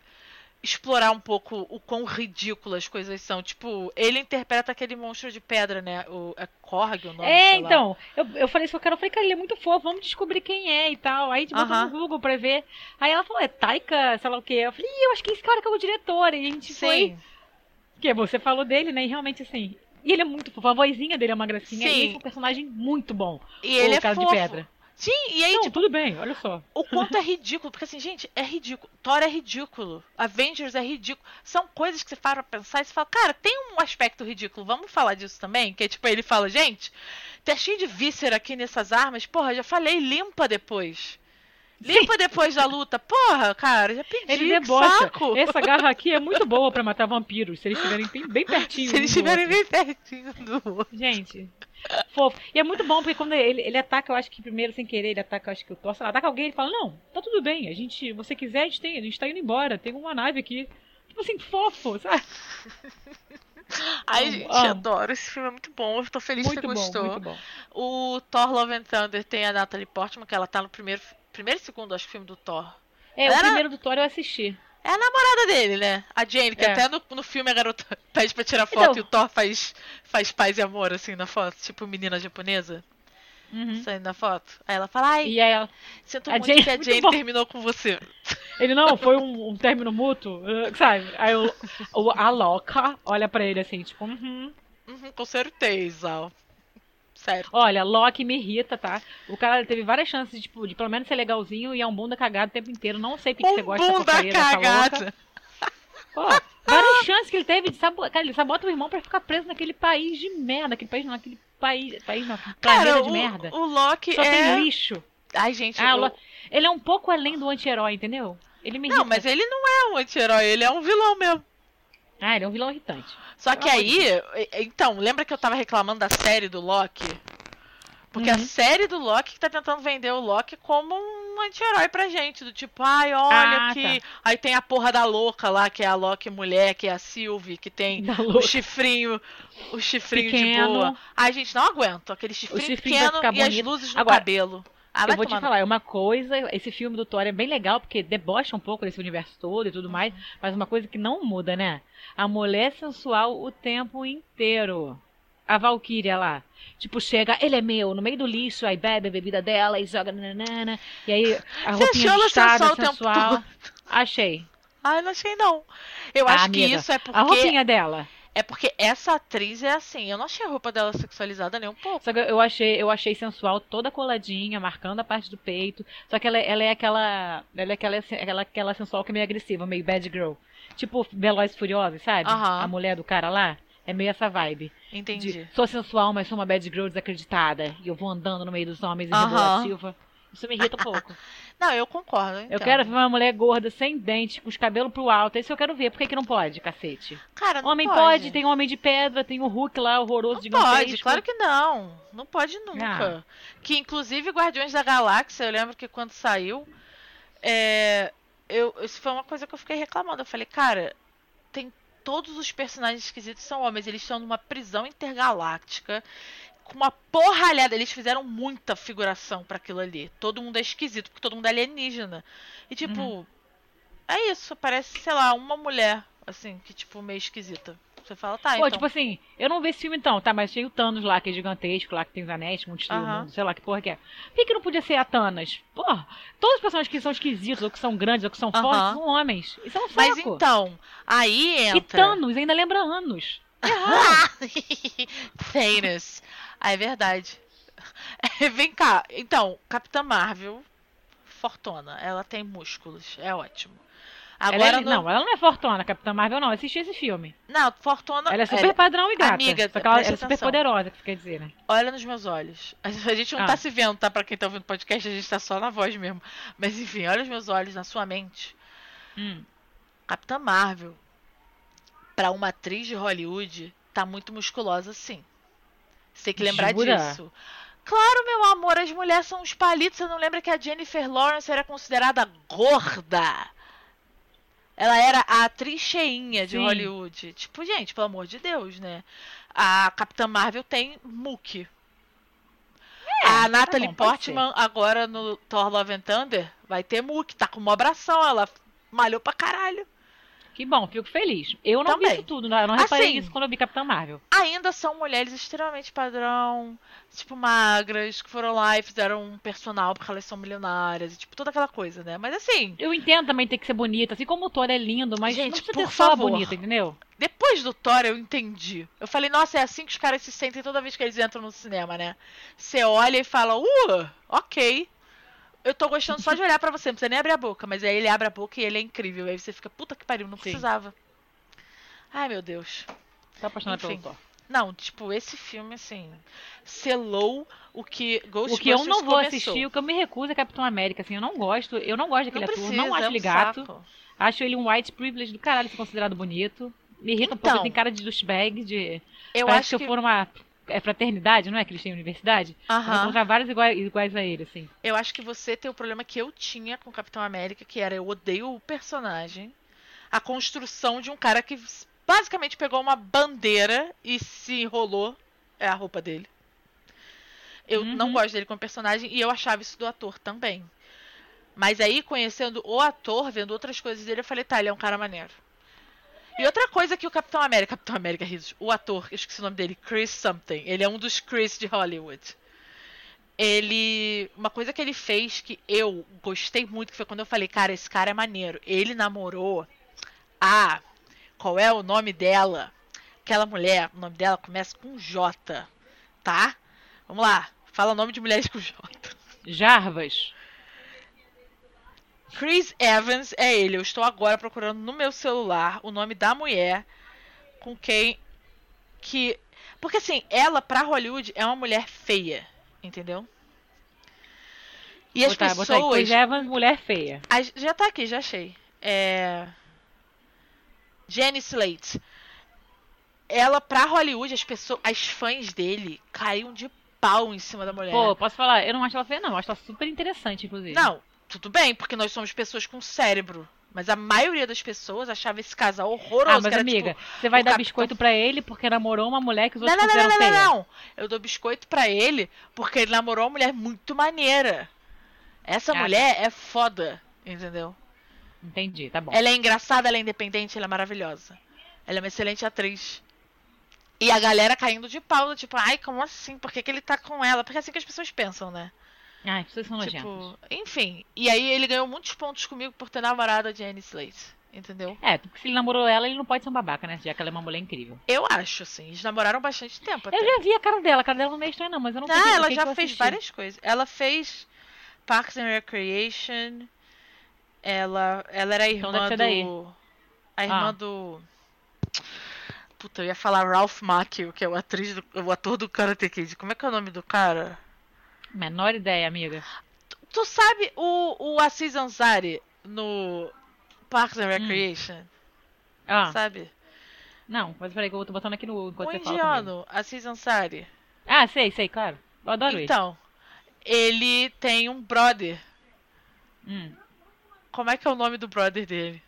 explorar um pouco o quão ridículas as coisas são. Tipo, ele interpreta aquele monstro de pedra, né? O é Korg, o nome, É, então, eu, eu falei isso com a Carol, eu falei, cara, ele é muito fofo, vamos descobrir quem é e tal. Aí a gente botou Aham. no Google pra ver. Aí ela falou, é Taika, sei lá o quê. Eu falei, Ih, eu acho que esse cara que é o diretor. E a gente foi. Sim. Porque você falou dele, né? E realmente assim. E ele é muito fofo, a vozinha dele é uma gracinha. Sim. E ele é um personagem muito bom. E ele o é cara fofo. de pedra. Sim, e aí, Não, tipo, tudo bem, olha só. o quanto é ridículo. Porque assim, gente, é ridículo. Thor é ridículo. Avengers é ridículo. São coisas que você para pra pensar e você fala, cara, tem um aspecto ridículo. Vamos falar disso também? Que é tipo, ele fala, gente, tá cheio de víscera aqui nessas armas. Porra, já falei, limpa depois. Limpa depois da luta. Porra, cara, já pedi. Ele debocha. saco. Essa garra aqui é muito boa pra matar vampiros, se eles estiverem bem, bem pertinho. Se eles estiverem bem pertinho do outro. Gente, fofo. E é muito bom, porque quando ele, ele ataca, eu acho que primeiro, sem querer, ele ataca, eu acho que o Thor, sei lá, ataca alguém, ele fala, não, tá tudo bem, a gente, você quiser, a gente, tem, a gente tá indo embora, tem uma nave aqui. Tipo assim, fofo, sabe? Ai, Amo, gente, amo. adoro. Esse filme é muito bom. Eu tô feliz Muito que bom, você gostou. muito bom. O Thor Love and Thunder tem a Natalie Portman, que ela tá no primeiro, primeiro e segundo, acho, filme do Thor. É, o Era- primeiro do Thor eu assisti. É a namorada dele, né? A Jane, que É. até no, no filme a garota pede pra tirar foto Então- e o Thor faz, faz paz e amor, assim, na foto. Tipo menina japonesa, Uhum. saindo na foto. Aí ela fala, ai, E aí ela, sinto a muito Jane- que a muito Jane terminou com você. ele não, foi um, um término mútuo, uh, sabe? Aí o, o, a louca olha pra ele assim, tipo, uhum. Uhum, com certeza. Sério. Olha, Loki me irrita, tá? O cara teve várias chances, tipo, de pelo menos ser legalzinho e é um bunda cagado o tempo inteiro. Não sei porque que você Um gosta bunda dessa cagada. Pô, várias chances que ele teve de sabotar. Cara, ele sabota o irmão pra ficar preso naquele país de merda. Aquele país não, aquele país. País não. Cara, Planeta de o, merda. o Loki Só é... tem lixo. Ai, gente, Ah, Lo- Ele é um pouco além do anti-herói, entendeu? Ele me Não, irrita. mas ele não é um anti-herói, ele é um vilão mesmo. Ah, ele é um vilão irritante. Só que de aí, e- então, lembra que eu tava reclamando da série do Loki? Porque a Uhum. série do Loki que tá tentando vender o Loki como um anti-herói pra gente. Do tipo, ai, olha Ah, que. Aí tem a porra da louca lá, que é a Loki mulher, que é a Sylvie, que tem o chifrinho. O chifrinho de Pequeno. boa. Ai, gente, não aguento. Aquele chifrinho, chifrinho pequeno e as bonito. luzes no Agora, cabelo. Ah, eu vou te falar, é uma coisa, esse filme do Thor é bem legal, porque debocha um pouco desse universo todo e tudo Uhum. mais, mas uma coisa que não muda, né? A mulher sensual o tempo inteiro. A Valkyria lá. Tipo, chega, ele é meu, no meio do lixo, aí bebe a bebida dela e joga nanana, e aí a Você roupinha achou ela listada, sensual o tempo sensual. Achei. Ai, não achei não. Eu Ah, acho que amiga, isso é porque. A roupinha dela. É porque essa atriz é assim. Eu não achei a roupa dela sexualizada nem um pouco. Só que eu achei, eu achei sensual, toda coladinha, marcando a parte do peito. Só que ela, ela é aquela. Ela é aquela, aquela, aquela sensual que é meio agressiva, meio bad girl. Tipo Velozes e Furiosos, sabe? Aham. A mulher do cara lá. É meio essa vibe. Entendi. De, sou sensual, mas sou uma bad girl desacreditada. E eu vou andando no meio dos homens e regulativa. Isso me irrita um pouco. Não, eu concordo. Eu entendo. quero ver uma mulher gorda, sem dente, com os cabelos pro alto. Isso eu quero ver. Por que, que não pode, cacete? Cara, não Homem pode. pode. tem homem de pedra, tem o Hulk lá, horroroso, Não gigantesco. pode, claro que não. Não pode nunca. Que inclusive Guardiões da Galáxia, eu lembro que quando saiu, é, eu, isso foi uma coisa que eu fiquei reclamando. Eu falei, cara, tem todos os personagens esquisitos são homens, eles estão numa prisão intergaláctica com uma porralhada. Eles fizeram muita figuração pra aquilo ali. Todo mundo é esquisito, porque todo mundo é alienígena. E tipo, Uhum. é isso, parece, sei lá, uma mulher, assim, que tipo, meio esquisita. Você fala, tá, Pô, então. tipo assim, eu não vi esse filme então, tá? Mas tinha o Thanos lá, que é gigantesco, lá que tem os anéis, muito estilo, Aham. sei lá que porra que é. Por que, que não podia ser a Thanos? Porra, todos os personagens que são esquisitos, ou que são grandes, ou que são Aham. fortes, são homens. Isso é um saco. Mas então, aí E entra. Thanos ainda lembra anos. Thanos. Ah, é verdade. Vem cá. Então, Capitã Marvel, fortuna. Ela tem músculos. É ótimo. Ela Agora é- no- Não, ela não é fortuna, Capitã Marvel não. Assisti esse filme. Não, fortuna. Ela é super padrão e gata. Amiga, só que ela é super poderosa, que você quer dizer, né? Olha nos meus olhos. A gente não Ah. tá se vendo, tá? Pra quem tá ouvindo podcast, a gente tá só na voz mesmo. Mas enfim, olha os meus olhos na sua mente. Hum. Capitã Marvel, pra uma atriz de Hollywood, tá muito musculosa sim. Você tem que lembrar Jura? disso. Claro, meu amor, as mulheres são uns palitos. Você não lembra que a Jennifer Lawrence era considerada gorda? Ela era a atriz cheinha de Sim. Hollywood. Tipo, gente, pelo amor de Deus, né? A Capitã Marvel tem muque. a Natalie É, tá bom, Portman, agora no Thor Love and Thunder, vai ter muque. Tá com uma abração, ela malhou pra caralho. Que bom, fico feliz. Eu não vi Também. isso tudo, não, eu não reparei Assim, nisso quando eu vi Capitã Marvel. ainda são mulheres extremamente padrão, tipo magras, que foram lá e fizeram um personal porque elas são milionárias, e tipo toda aquela coisa, né? Mas assim, Eu entendo também ter que ser bonita, assim como o Thor é lindo, mas Gente, não precisa por ter só favor. bonita, entendeu? depois do Thor eu entendi. Eu falei, nossa, é assim que os caras se sentem toda vez que eles entram no cinema, né? Você olha e fala, uh, ok. Eu tô gostando só de olhar pra você, não precisa nem abrir a boca, mas aí ele abre a boca e ele é incrível. Aí você fica, puta que pariu, não Sim. precisava. Ai, meu Deus. Tô apaixonada pelo Thor. Não, tipo, esse filme, assim, selou o que O Ghostbusters que eu não vou começou. assistir, o que eu me recuso é Capitão América, assim, eu não gosto, eu não gosto daquele não ator, precisa, não acho é um ele gato, saco. acho ele um white privilege do caralho ser considerado bonito, me irrita um pouco, Então. ele tem cara de douchebag, de... Eu parece acho que eu que... for uma é, fraternidade, não é, que eles têm universidade, vou Aham. encontrar vários iguais, iguais a ele, assim. Eu acho que você tem o problema que eu tinha com o Capitão América, que era eu odeio o personagem, a construção de um cara que basicamente pegou uma bandeira e se enrolou, é a roupa dele. Eu Uhum. não gosto dele como personagem e eu achava isso do ator também. Mas aí, conhecendo o ator, vendo outras coisas dele, eu falei, tá, ele é um cara maneiro. E outra coisa que o Capitão América, Capitão América, risos, o ator, eu esqueci o nome dele, Chris something, ele é um dos Chris de Hollywood. Ele, uma coisa que ele fez que eu gostei muito, que foi quando eu falei, cara, esse cara é maneiro. Ele namorou a, qual é o nome dela? Aquela mulher, o nome dela começa com J, tá? Vamos lá, fala nome de mulheres com J. Jarvas, Chris Evans é ele. Eu estou agora procurando no meu celular o nome da mulher com quem que porque assim, ela pra Hollywood é uma mulher feia, entendeu? E as botar, botar pessoas Chris Evans, mulher feia. já tá aqui, já achei. É Jenny Slate. Ela pra Hollywood, as pessoas, as fãs dele caíam de pau em cima da mulher. Pô, posso falar, eu não acho ela feia não, eu acho ela super interessante, inclusive. Não, tudo bem, porque nós somos pessoas com cérebro. Mas a maioria das pessoas achava esse casal horroroso. Ah, mas era, amiga, tipo, você vai dar Capitão- biscoito pra ele porque namorou uma mulher que os Não, outros não, não, não, consideram não, feia. não. Eu dou biscoito pra ele porque ele namorou uma mulher muito maneira. Essa mulher é foda, entendeu? Entendi, tá bom. Ela é engraçada, ela é independente, ela é maravilhosa. Ela é uma excelente atriz. E a galera caindo de pau, tipo, ai, como assim? Por que, que ele tá com ela? Porque é assim que as pessoas pensam, né? Ai, vocês são nojentos. Tipo, enfim. E aí ele ganhou muitos pontos comigo por ter namorado a Jenny Slate. Entendeu? É, porque se ele namorou ela, ele não pode ser um babaca, né? Já que ela é uma mulher incrível. Eu acho, assim. Eles namoraram bastante tempo até. Eu já vi a cara dela, a cara dela não é meio estranha, não, mas eu não sei Ah, que- o ela que já que fez várias coisas. Ela fez Parks and Recreation. Ela, ela era a Então irmã deve ser daí. do. A irmã Ah. do. Puta, eu ia falar Ralph Macchio, que é o, atriz do, o ator do Karate Kid. Como é que é o nome do cara? Menor ideia, amiga. Tu sabe o, o Aziz Ansari no Parks and Hum. Recreation? Ah, Sabe? não, mas peraí que eu tô botando aqui no. Enquanto o você fala comigo. indiano, Aziz Ansari. Ah, sei, sei, claro. Eu adoro ele. Então, ele tem um brother. Hum. Como é que é o nome do brother dele?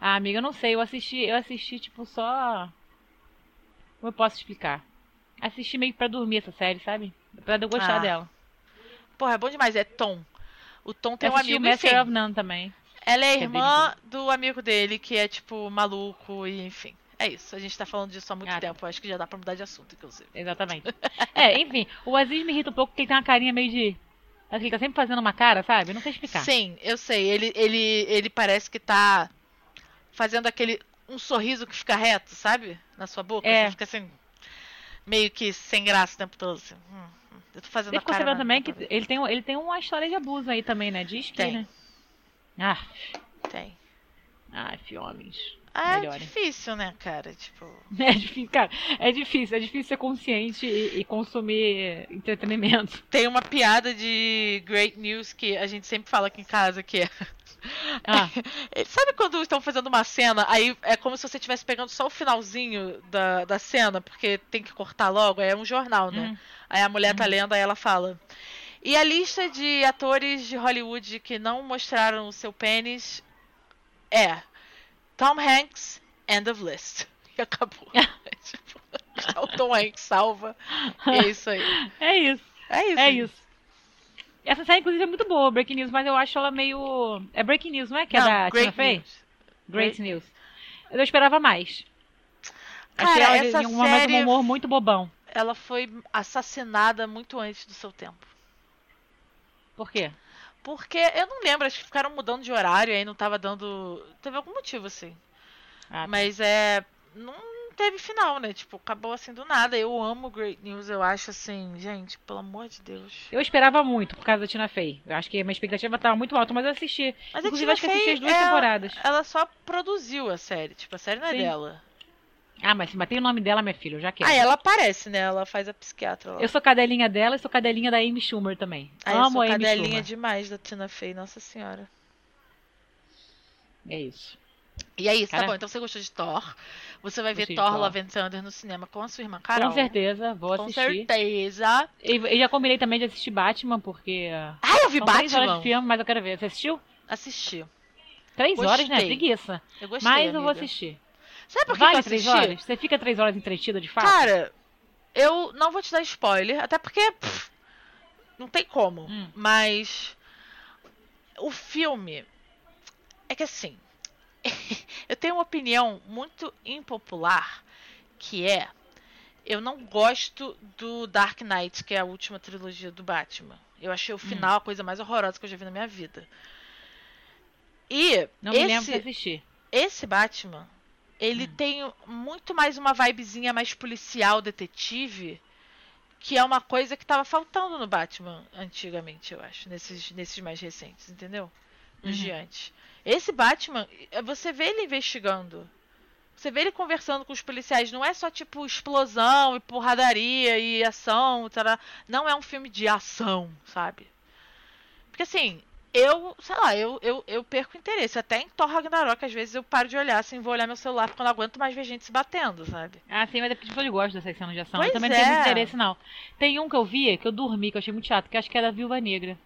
Ah, amiga, eu não sei. Eu assisti, eu assisti, tipo, só. Como eu posso explicar? Assisti meio pra dormir essa série, sabe? Pra eu gostar Ah, dela. Porra, é bom demais. É Tom. O Tom tem eu um amigo, o Master enfim. of None também. Ela é é irmã do amigo dele, que é, tipo, maluco e enfim. É isso. A gente tá falando disso há muito Ah, tempo. Acho que já dá pra mudar de assunto, inclusive. Exatamente. é, enfim, o Aziz me irrita um pouco porque ele tem uma carinha meio de. Que ele tá sempre fazendo uma cara, sabe? Eu não sei explicar. Sim, eu sei. Ele, ele, ele parece que tá fazendo aquele. Um sorriso que fica reto, sabe? Na sua boca. É. Você fica assim. Meio que sem graça o tempo todo. Assim. Hum. Eu tô fazendo Você a cara. sabendo na- também que ele tem, ele tem uma história de abuso aí também, né? Diz que, Tem. né? Ah, Tem. ai, homens. Ah, é difícil, né, cara? Tipo. É difícil, cara. É difícil. É difícil ser consciente e, e consumir entretenimento. Tem uma piada de Great News que a gente sempre fala aqui em casa, que é. Ah, Sabe quando estão fazendo uma cena, aí é como se você estivesse pegando só o finalzinho da, da cena, porque tem que cortar logo, é um jornal, né? Uhum. Aí a mulher tá lendo, aí ela fala. E a lista de atores de Hollywood que não mostraram o seu pênis é Tom Hanks, end of list. E acabou. tipo, o Tom Hanks salva. É isso aí. é isso. É isso. É isso. Essa série, inclusive, é muito boa, Breaking News, mas eu acho ela meio. É Breaking News, não é? Que Não, é da Tina Great Fey? News. Great News. Eu esperava mais. Achei Cara, ela essa em um série- um humor muito bobão. Ela foi assassinada muito antes do seu tempo. Por quê? Porque eu não lembro, acho que ficaram mudando de horário aí, não tava dando. Teve algum motivo assim. Ah, tá. Mas é. Não teve final, né? Tipo, acabou assim do nada. Eu amo Great News, eu acho assim, gente, pelo amor de Deus. Eu esperava muito por causa da Tina Fey. Eu acho que a minha expectativa tava muito alta, mas eu assisti. Mas Inclusive, acho que assisti as duas ela- temporadas. Ela só produziu a série, tipo, a série não é Sim. dela. Ah, mas se bater o nome dela, minha filha, eu já quero. Ah, ela aparece, né? Ela faz a psiquiatra lá. Eu sou cadelinha dela e sou cadelinha da Amy Schumer também. Ah, eu Amo sou a Amy cadelinha Schumer. demais da Tina Fey, nossa senhora. É isso. E é isso, tá Cara- bom. Então você gostou de Thor. Você vai ver Gostei Thor Thor. Love and Thunder no cinema com a sua irmã Carol. Com certeza, vou Com assistir. certeza. E, e já combinei também de assistir Batman, porque. ah, eu vi São três horas Batman. de filme, mas eu quero ver. Você assistiu? Assisti. Três horas, né? Gostei. Preguiça. Eu gostei, Mas eu vou assistir. Sabe por que Vale que eu três horas? Você fica três horas entretida de fato? Cara, eu não vou te dar spoiler, até porque pff, não tem como. Hum. Mas o filme é que assim, eu tenho uma opinião muito impopular, que é eu não gosto do Dark Knight, que é a última trilogia do Batman. Eu achei o final a coisa mais horrorosa que eu já vi na minha vida. E não me lembro esse, de assistir. esse Batman, ele Hum. tem muito mais uma vibezinha mais policial, detetive, que é uma coisa que tava faltando no Batman antigamente, eu acho, nesses, nesses mais recentes, entendeu? Uhum. de antes. Esse Batman, eh, você vê ele investigando. Você vê ele conversando com os policiais, não é só tipo explosão e porradaria e ação, tará. não é um filme de ação, sabe? Porque assim, eu, sei lá, eu, eu, eu perco interesse. Até em Thor Ragnarok, às vezes eu paro de olhar assim, vou olhar meu celular porque eu não aguento mais ver gente se batendo, sabe? Ah, sim, mas é porque eu gosto dessas cenas de ação. Pois eu também não tenho é. muito interesse, não. Tem um que eu vi, que eu dormi, que eu achei muito chato, que acho que é da Viúva Negra.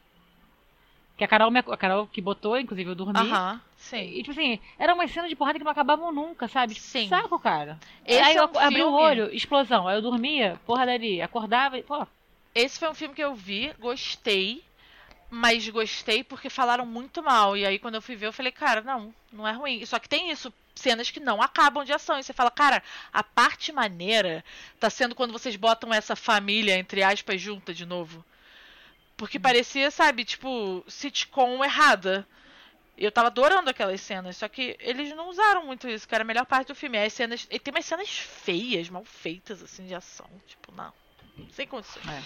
Que a Carol, me, a Carol que botou, inclusive, eu dormi. Aham, sim. E, tipo assim, era uma cena de porrada que não acabavam nunca, sabe? Tipo, Sim. Saco, cara. Esse aí é eu um abri o filme- olho, explosão. Aí eu dormia, porradaria. Acordava e, pô, Esse foi um filme que eu vi, gostei, mas gostei porque falaram muito mal. E aí quando eu fui ver, eu falei, cara, não, não é ruim. Só que tem isso, cenas que não acabam de ação. E você fala, cara, a parte maneira tá sendo quando vocês botam essa família, entre aspas, junta de novo. Porque parecia, sabe, tipo, sitcom errada. E eu tava adorando aquelas cenas, só que eles não usaram muito isso, que era a melhor parte do filme. As cenas, e tem umas cenas feias, mal feitas, assim, de ação. Tipo, não. Sem condições. É.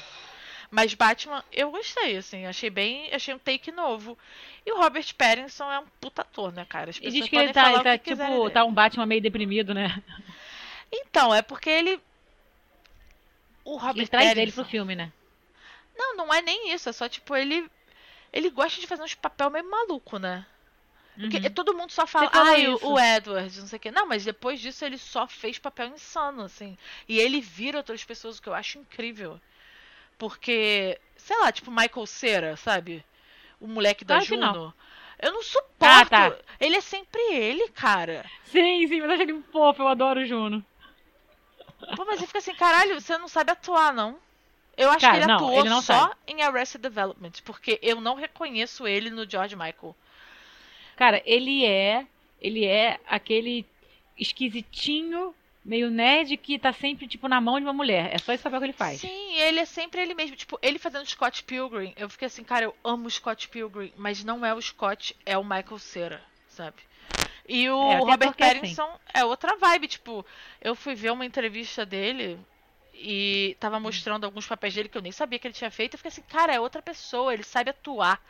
Mas Batman, eu gostei, assim, achei bem, achei um take novo. E o Robert Pattinson é um puta ator, né, cara? As E pessoas diz que ele tá, ele tá tipo, dele. tá um Batman meio deprimido, né? Então, é porque ele o Robert Ele traz ele Pattinson- pro filme, né? Não, não é nem isso, é só tipo ele ele gosta de fazer uns papel meio maluco, né? Porque Uhum. todo mundo só fala, ai, o- o Edward, não sei o quê. Não, mas depois disso ele só fez papel insano, assim. E ele vira outras pessoas, o que eu acho incrível. Porque, sei lá, tipo Michael Cera, sabe? O moleque da Claro que não. Juno. Eu não suporto. Ah, tá. Ele é sempre ele, cara. Sim, sim, mas eu achei ele fofo, eu adoro o Juno. Pô, mas você fica assim, caralho, você não sabe atuar, não. Eu acho Cara, que ele não, atuou ele só em Arrested Development, porque eu não reconheço ele no George Michael. Cara, ele é. Ele é aquele esquisitinho, meio nerd que tá sempre, tipo, na mão de uma mulher. É só esse papel que ele faz. Sim, ele é sempre ele mesmo. Tipo, ele fazendo Scott Pilgrim, eu fiquei assim, cara, eu amo Scott Pilgrim, mas não é o Scott, é o Michael Cera, sabe? E o É, Robert assim- Pattinson é outra vibe, tipo, eu fui ver uma entrevista dele e tava mostrando alguns papéis dele que eu nem sabia que ele tinha feito, eu fiquei assim, cara, é outra pessoa, ele sabe atuar.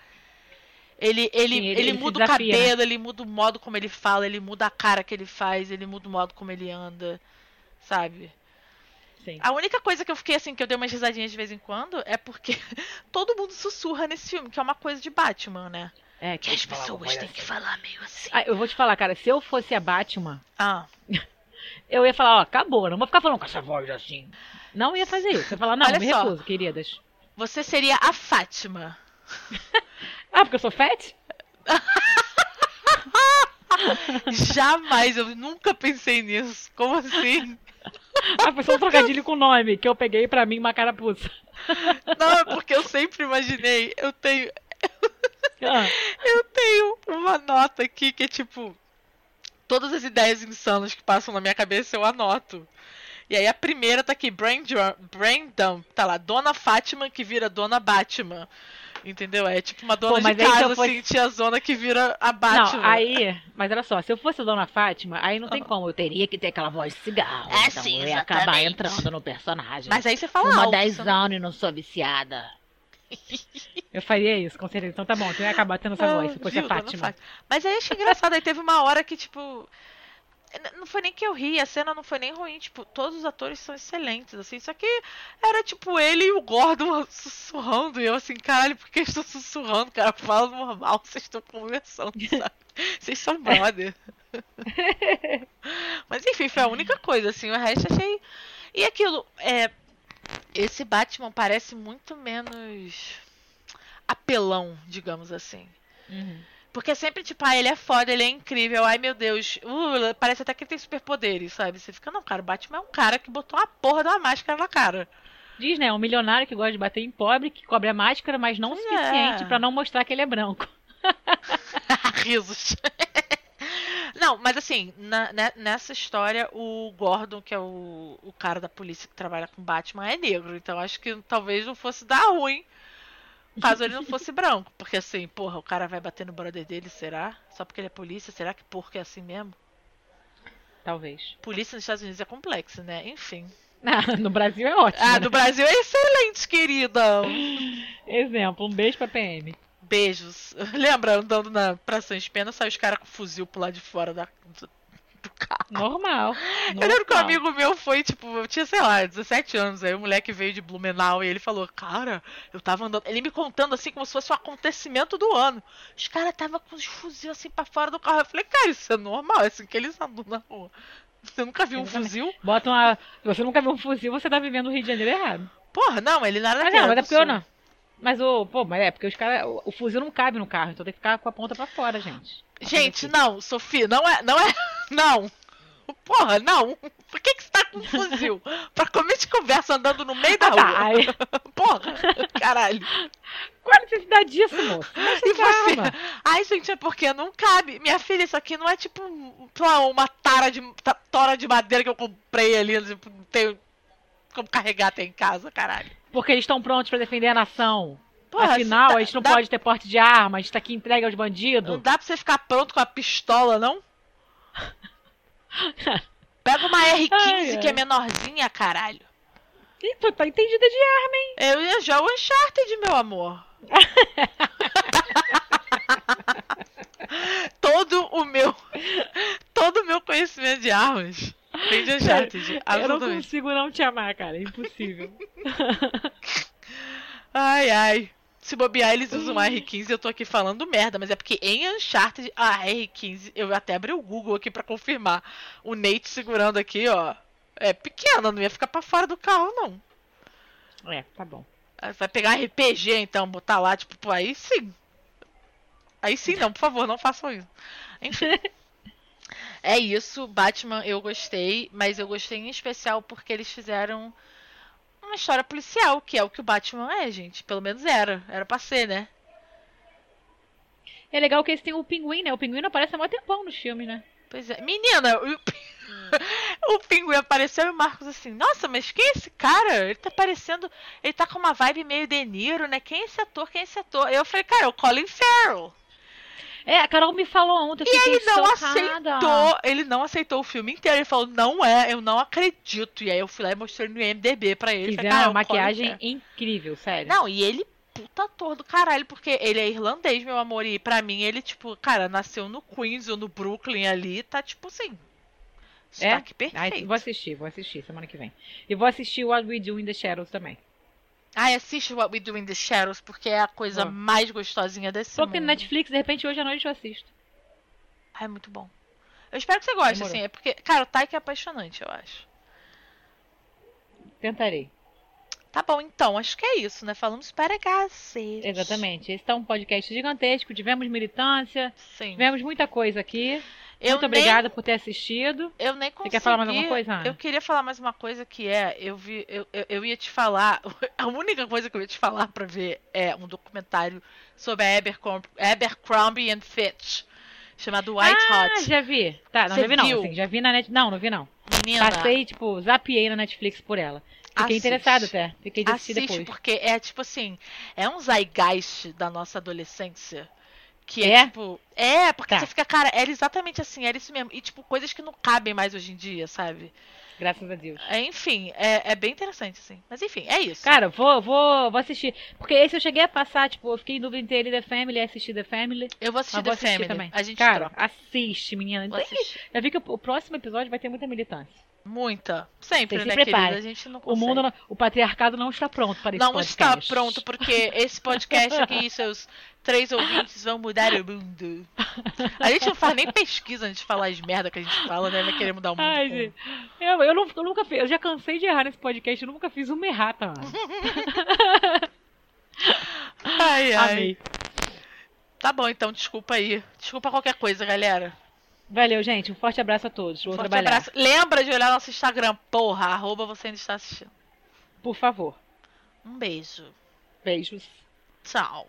Ele, ele, Sim, ele- ele, muda o né? cabelo, ele muda o modo como ele fala, ele muda a cara que ele faz, ele muda o modo como ele anda, sabe? Sim. A única coisa que eu fiquei assim, que eu dei umas risadinhas de vez em quando, é porque todo mundo sussurra nesse filme, que é uma coisa de Batman, né? É, Que as pessoas têm que falar meio assim. Ah, eu vou te falar, cara, se eu fosse a Batman, Ah, eu ia falar, ó, acabou, não vou ficar falando com essa voz assim. Não ia fazer isso. Eu ia falar, não, Olha me só. recuso, queridas. você seria a Fátima. Ah, porque eu sou fat? Jamais, eu nunca pensei nisso. Como assim? Ah, foi só um trocadilho com o nome que eu peguei pra mim uma carapuça. Não, é porque eu sempre imaginei. Eu tenho, Ah, eu tenho uma nota aqui que é tipo. Todas as ideias insanas que passam na minha cabeça eu anoto. E aí a primeira tá aqui, Brain, Brain Dump. Tá lá, Dona Fátima que vira Dona Batman. Entendeu? É tipo uma dona Pô, de casa, fosse- assim, tia zona que vira a Batman. Não, aí. Mas olha só, se eu fosse a Dona Fátima, aí não tem como. Eu teria que ter aquela voz de cigarro. É, então sim, eu ia acabar entrando no personagem. Mas aí você fala Uma alto, 10 você não- anos e não sou viciada. Eu faria isso, com certeza. Então tá bom, eu ia acabar tendo essa voz, se fosse viu, a Fátima. Mas aí achei engraçado, aí teve uma hora que, tipo. Não foi nem que eu ri, a cena não foi nem ruim, tipo, todos os atores são excelentes, assim, só que era tipo ele e o Gordon sussurrando, e eu assim, caralho, por que eles estão sussurrando, cara? Fala normal, vocês estão conversando, sabe? Vocês são brother. Mas enfim, foi a única coisa, assim, o resto achei. E aquilo, é. Esse Batman parece muito menos apelão, digamos assim. Uhum. Porque sempre tipo, ah, ele é foda, ele é incrível, ai meu Deus, uh, parece até que ele tem superpoderes, sabe? Você fica, não, cara, o Batman é um cara que botou uma porra uma máscara na cara. Diz, né? Um milionário que gosta de bater em pobre, que cobre a máscara, mas não o suficiente é. pra não mostrar que ele é branco. Risos. não, mas assim, na- ne- nessa história, o Gordon, que é o, o cara da polícia que trabalha com Batman, é negro. Então acho que talvez não fosse dar ruim caso ele não fosse branco. Porque assim, porra, o cara vai bater no brother dele, será? Só porque ele é polícia? Será que porco é assim mesmo? Talvez. Polícia nos Estados Unidos é complexo, né? Enfim. Ah, no Brasil é ótimo. Ah, né? do Brasil é excelente, querida. Exemplo, um beijo pra PM. Beijos. Lembra, andando na Praça de Pena, saiu os caras com fuzil pro lado de fora da, do, do carro. Normal. Eu lembro que um normal. amigo meu foi, tipo, eu tinha, sei lá, 17 anos, aí o moleque veio de Blumenau e ele falou, cara, eu tava andando. Ele me contando assim como se fosse um acontecimento do ano. Os caras tava com os fuzil assim pra fora do carro. Eu falei, cara, isso é normal, é assim que eles andam na rua. Você nunca viu um Exatamente. fuzil? Bota uma. Se você nunca viu um fuzil, você tá vivendo o Rio de Janeiro errado. Porra, não, ele nada Mas não, mas é porque eu não. Mas o. Pô, mas é porque os caras. O, o fuzil não cabe no carro, então tem que ficar com a ponta pra fora, gente. Gente, não, Sofia, não é. Não é. Não! Porra, não! Por que, que você tá com um fuzil? pra comer de conversa andando no meio da Ah, tá, rua? aí- Porra! Caralho! Qual a necessidade disso, moço? E tem você? Ai, gente, é porque não cabe. Minha filha, isso aqui não é tipo lá, uma tara de, tora de madeira que eu comprei ali. Tipo, tenho como carregar até em casa, caralho. Porque eles estão prontos pra defender a nação. Porra, Afinal, a gente não dá- pode ter porte de arma, a gente tá aqui entregue aos Não bandidos. dá pra você ficar pronto com a pistola, não? Pega uma R15 Ai, que é menorzinha, caralho. Ih, tu tá entendida de arma, hein? Eu ia já o Uncharted, meu amor. todo o meu. Todo o meu conhecimento de armas de Uncharted. Eu não consigo não te amar, cara. É impossível. Ai, ai. Se bobear, eles usam a R15 eu tô aqui falando merda, mas é porque em Uncharted, a R15, eu até abri o Google aqui pra confirmar. O Nate segurando aqui, ó. É pequena, não ia ficar pra fora do carro, não. é, tá bom. Aí Vai pegar RPG então, botar lá, tipo, aí sim. Aí sim, não, por favor, não façam isso. Enfim. é isso. Batman eu gostei, mas eu gostei em especial porque eles fizeram uma história policial, que é o que o Batman é, gente. Pelo menos era. Era pra ser, né? É legal que eles têm o pinguim, né? O pinguim não aparece há muito tempão nos filmes, né? Pois é. Menina, o, o pinguim apareceu e o Marcos assim, nossa, mas quem é esse cara? Ele tá parecendo. Ele tá com uma vibe meio De Niro, né? Quem é esse ator? Quem é esse ator? Eu falei, cara, é o Colin Farrell. É, a Carol me falou ontem, E fiquei ele não chocada. aceitou, ele não aceitou o filme inteiro. Ele falou, não é, eu não acredito. E aí eu fui lá e mostrei no IMDB pra ele. Fizeram uma é maquiagem Farrell. incrível, sério. Não, e ele, puta ator do caralho, porque ele é irlandês, meu amor. E pra mim, ele, tipo, cara, nasceu no Queens ou no Brooklyn ali, tá tipo assim. É? Perfeito. vou assistir, vou assistir semana que vem. E vou assistir What We Do in the Shadows também. Ai, assiste What We Do in the Shadows, porque é a coisa Vou. mais gostosinha desse Tô mundo. no Netflix, de repente hoje à noite eu assisto. Ai, é muito bom. Eu espero que você goste, Demorou. assim. É porque, cara, o Taika é apaixonante, eu acho. Tentarei. Tá bom, então, acho que é isso, né? Falamos para cacete. Exatamente. Esse tá um podcast gigantesco. Tivemos militância, Sim. tivemos muita coisa aqui. Eu Muito nem- obrigada por ter assistido. Eu nem consegui. quer falar mais alguma coisa, Ana? Eu queria falar mais uma coisa que é, eu vi, eu, eu, eu ia te falar, a única coisa que eu ia te falar pra ver é um documentário sobre a Abercrombie, Abercrombie and Fitch, chamado White ah, Hot. já vi. Tá, não, Você já vi não. assim, já vi na net. Não, não vi não. Menina, Passei, tipo, zapiei na Netflix por ela. Fiquei Assiste. interessada até. Fiquei de assistir assiste depois. porque é tipo assim, é um zeitgeist da nossa adolescência. Que é, É? tipo. É, porque Tá. você fica, cara, era exatamente assim, era isso mesmo. E, tipo, coisas que não cabem mais hoje em dia, sabe? Graças a Deus. É, enfim, é, é bem interessante, assim. Mas enfim, é isso. Cara, vou, vou, vou assistir. Porque esse eu cheguei a passar, tipo, eu fiquei em dúvida entre e The Family e assistir The Family. eu vou assistir Mas vou The assistir Family. também. A gente Cara, troca. assiste, menina. Assistir. Já vi que o próximo episódio vai ter muita militância. Muita. Sempre, se né, prepara. querida? A gente não O consegue. mundo, não- o patriarcado não está pronto para esse não está podcast. pronto, porque esse podcast aqui e seus três ouvintes vão mudar o mundo. A gente não faz nem pesquisa antes de falar as merda que a gente fala, né? Vai querer mudar o mundo. Ai, gente. Eu, eu, não- eu nunca fiz, eu já cansei de errar nesse podcast, eu nunca fiz uma errata, mano. Ai, ai. Amei. Tá bom, então, desculpa aí. Desculpa qualquer coisa, galera. Valeu, gente. Um forte abraço a todos. Vou Forte trabalhar. abraço. Lembra de olhar nosso Instagram, porra, arroba você ainda está assistindo. Por favor. Um beijo. Beijos. Tchau.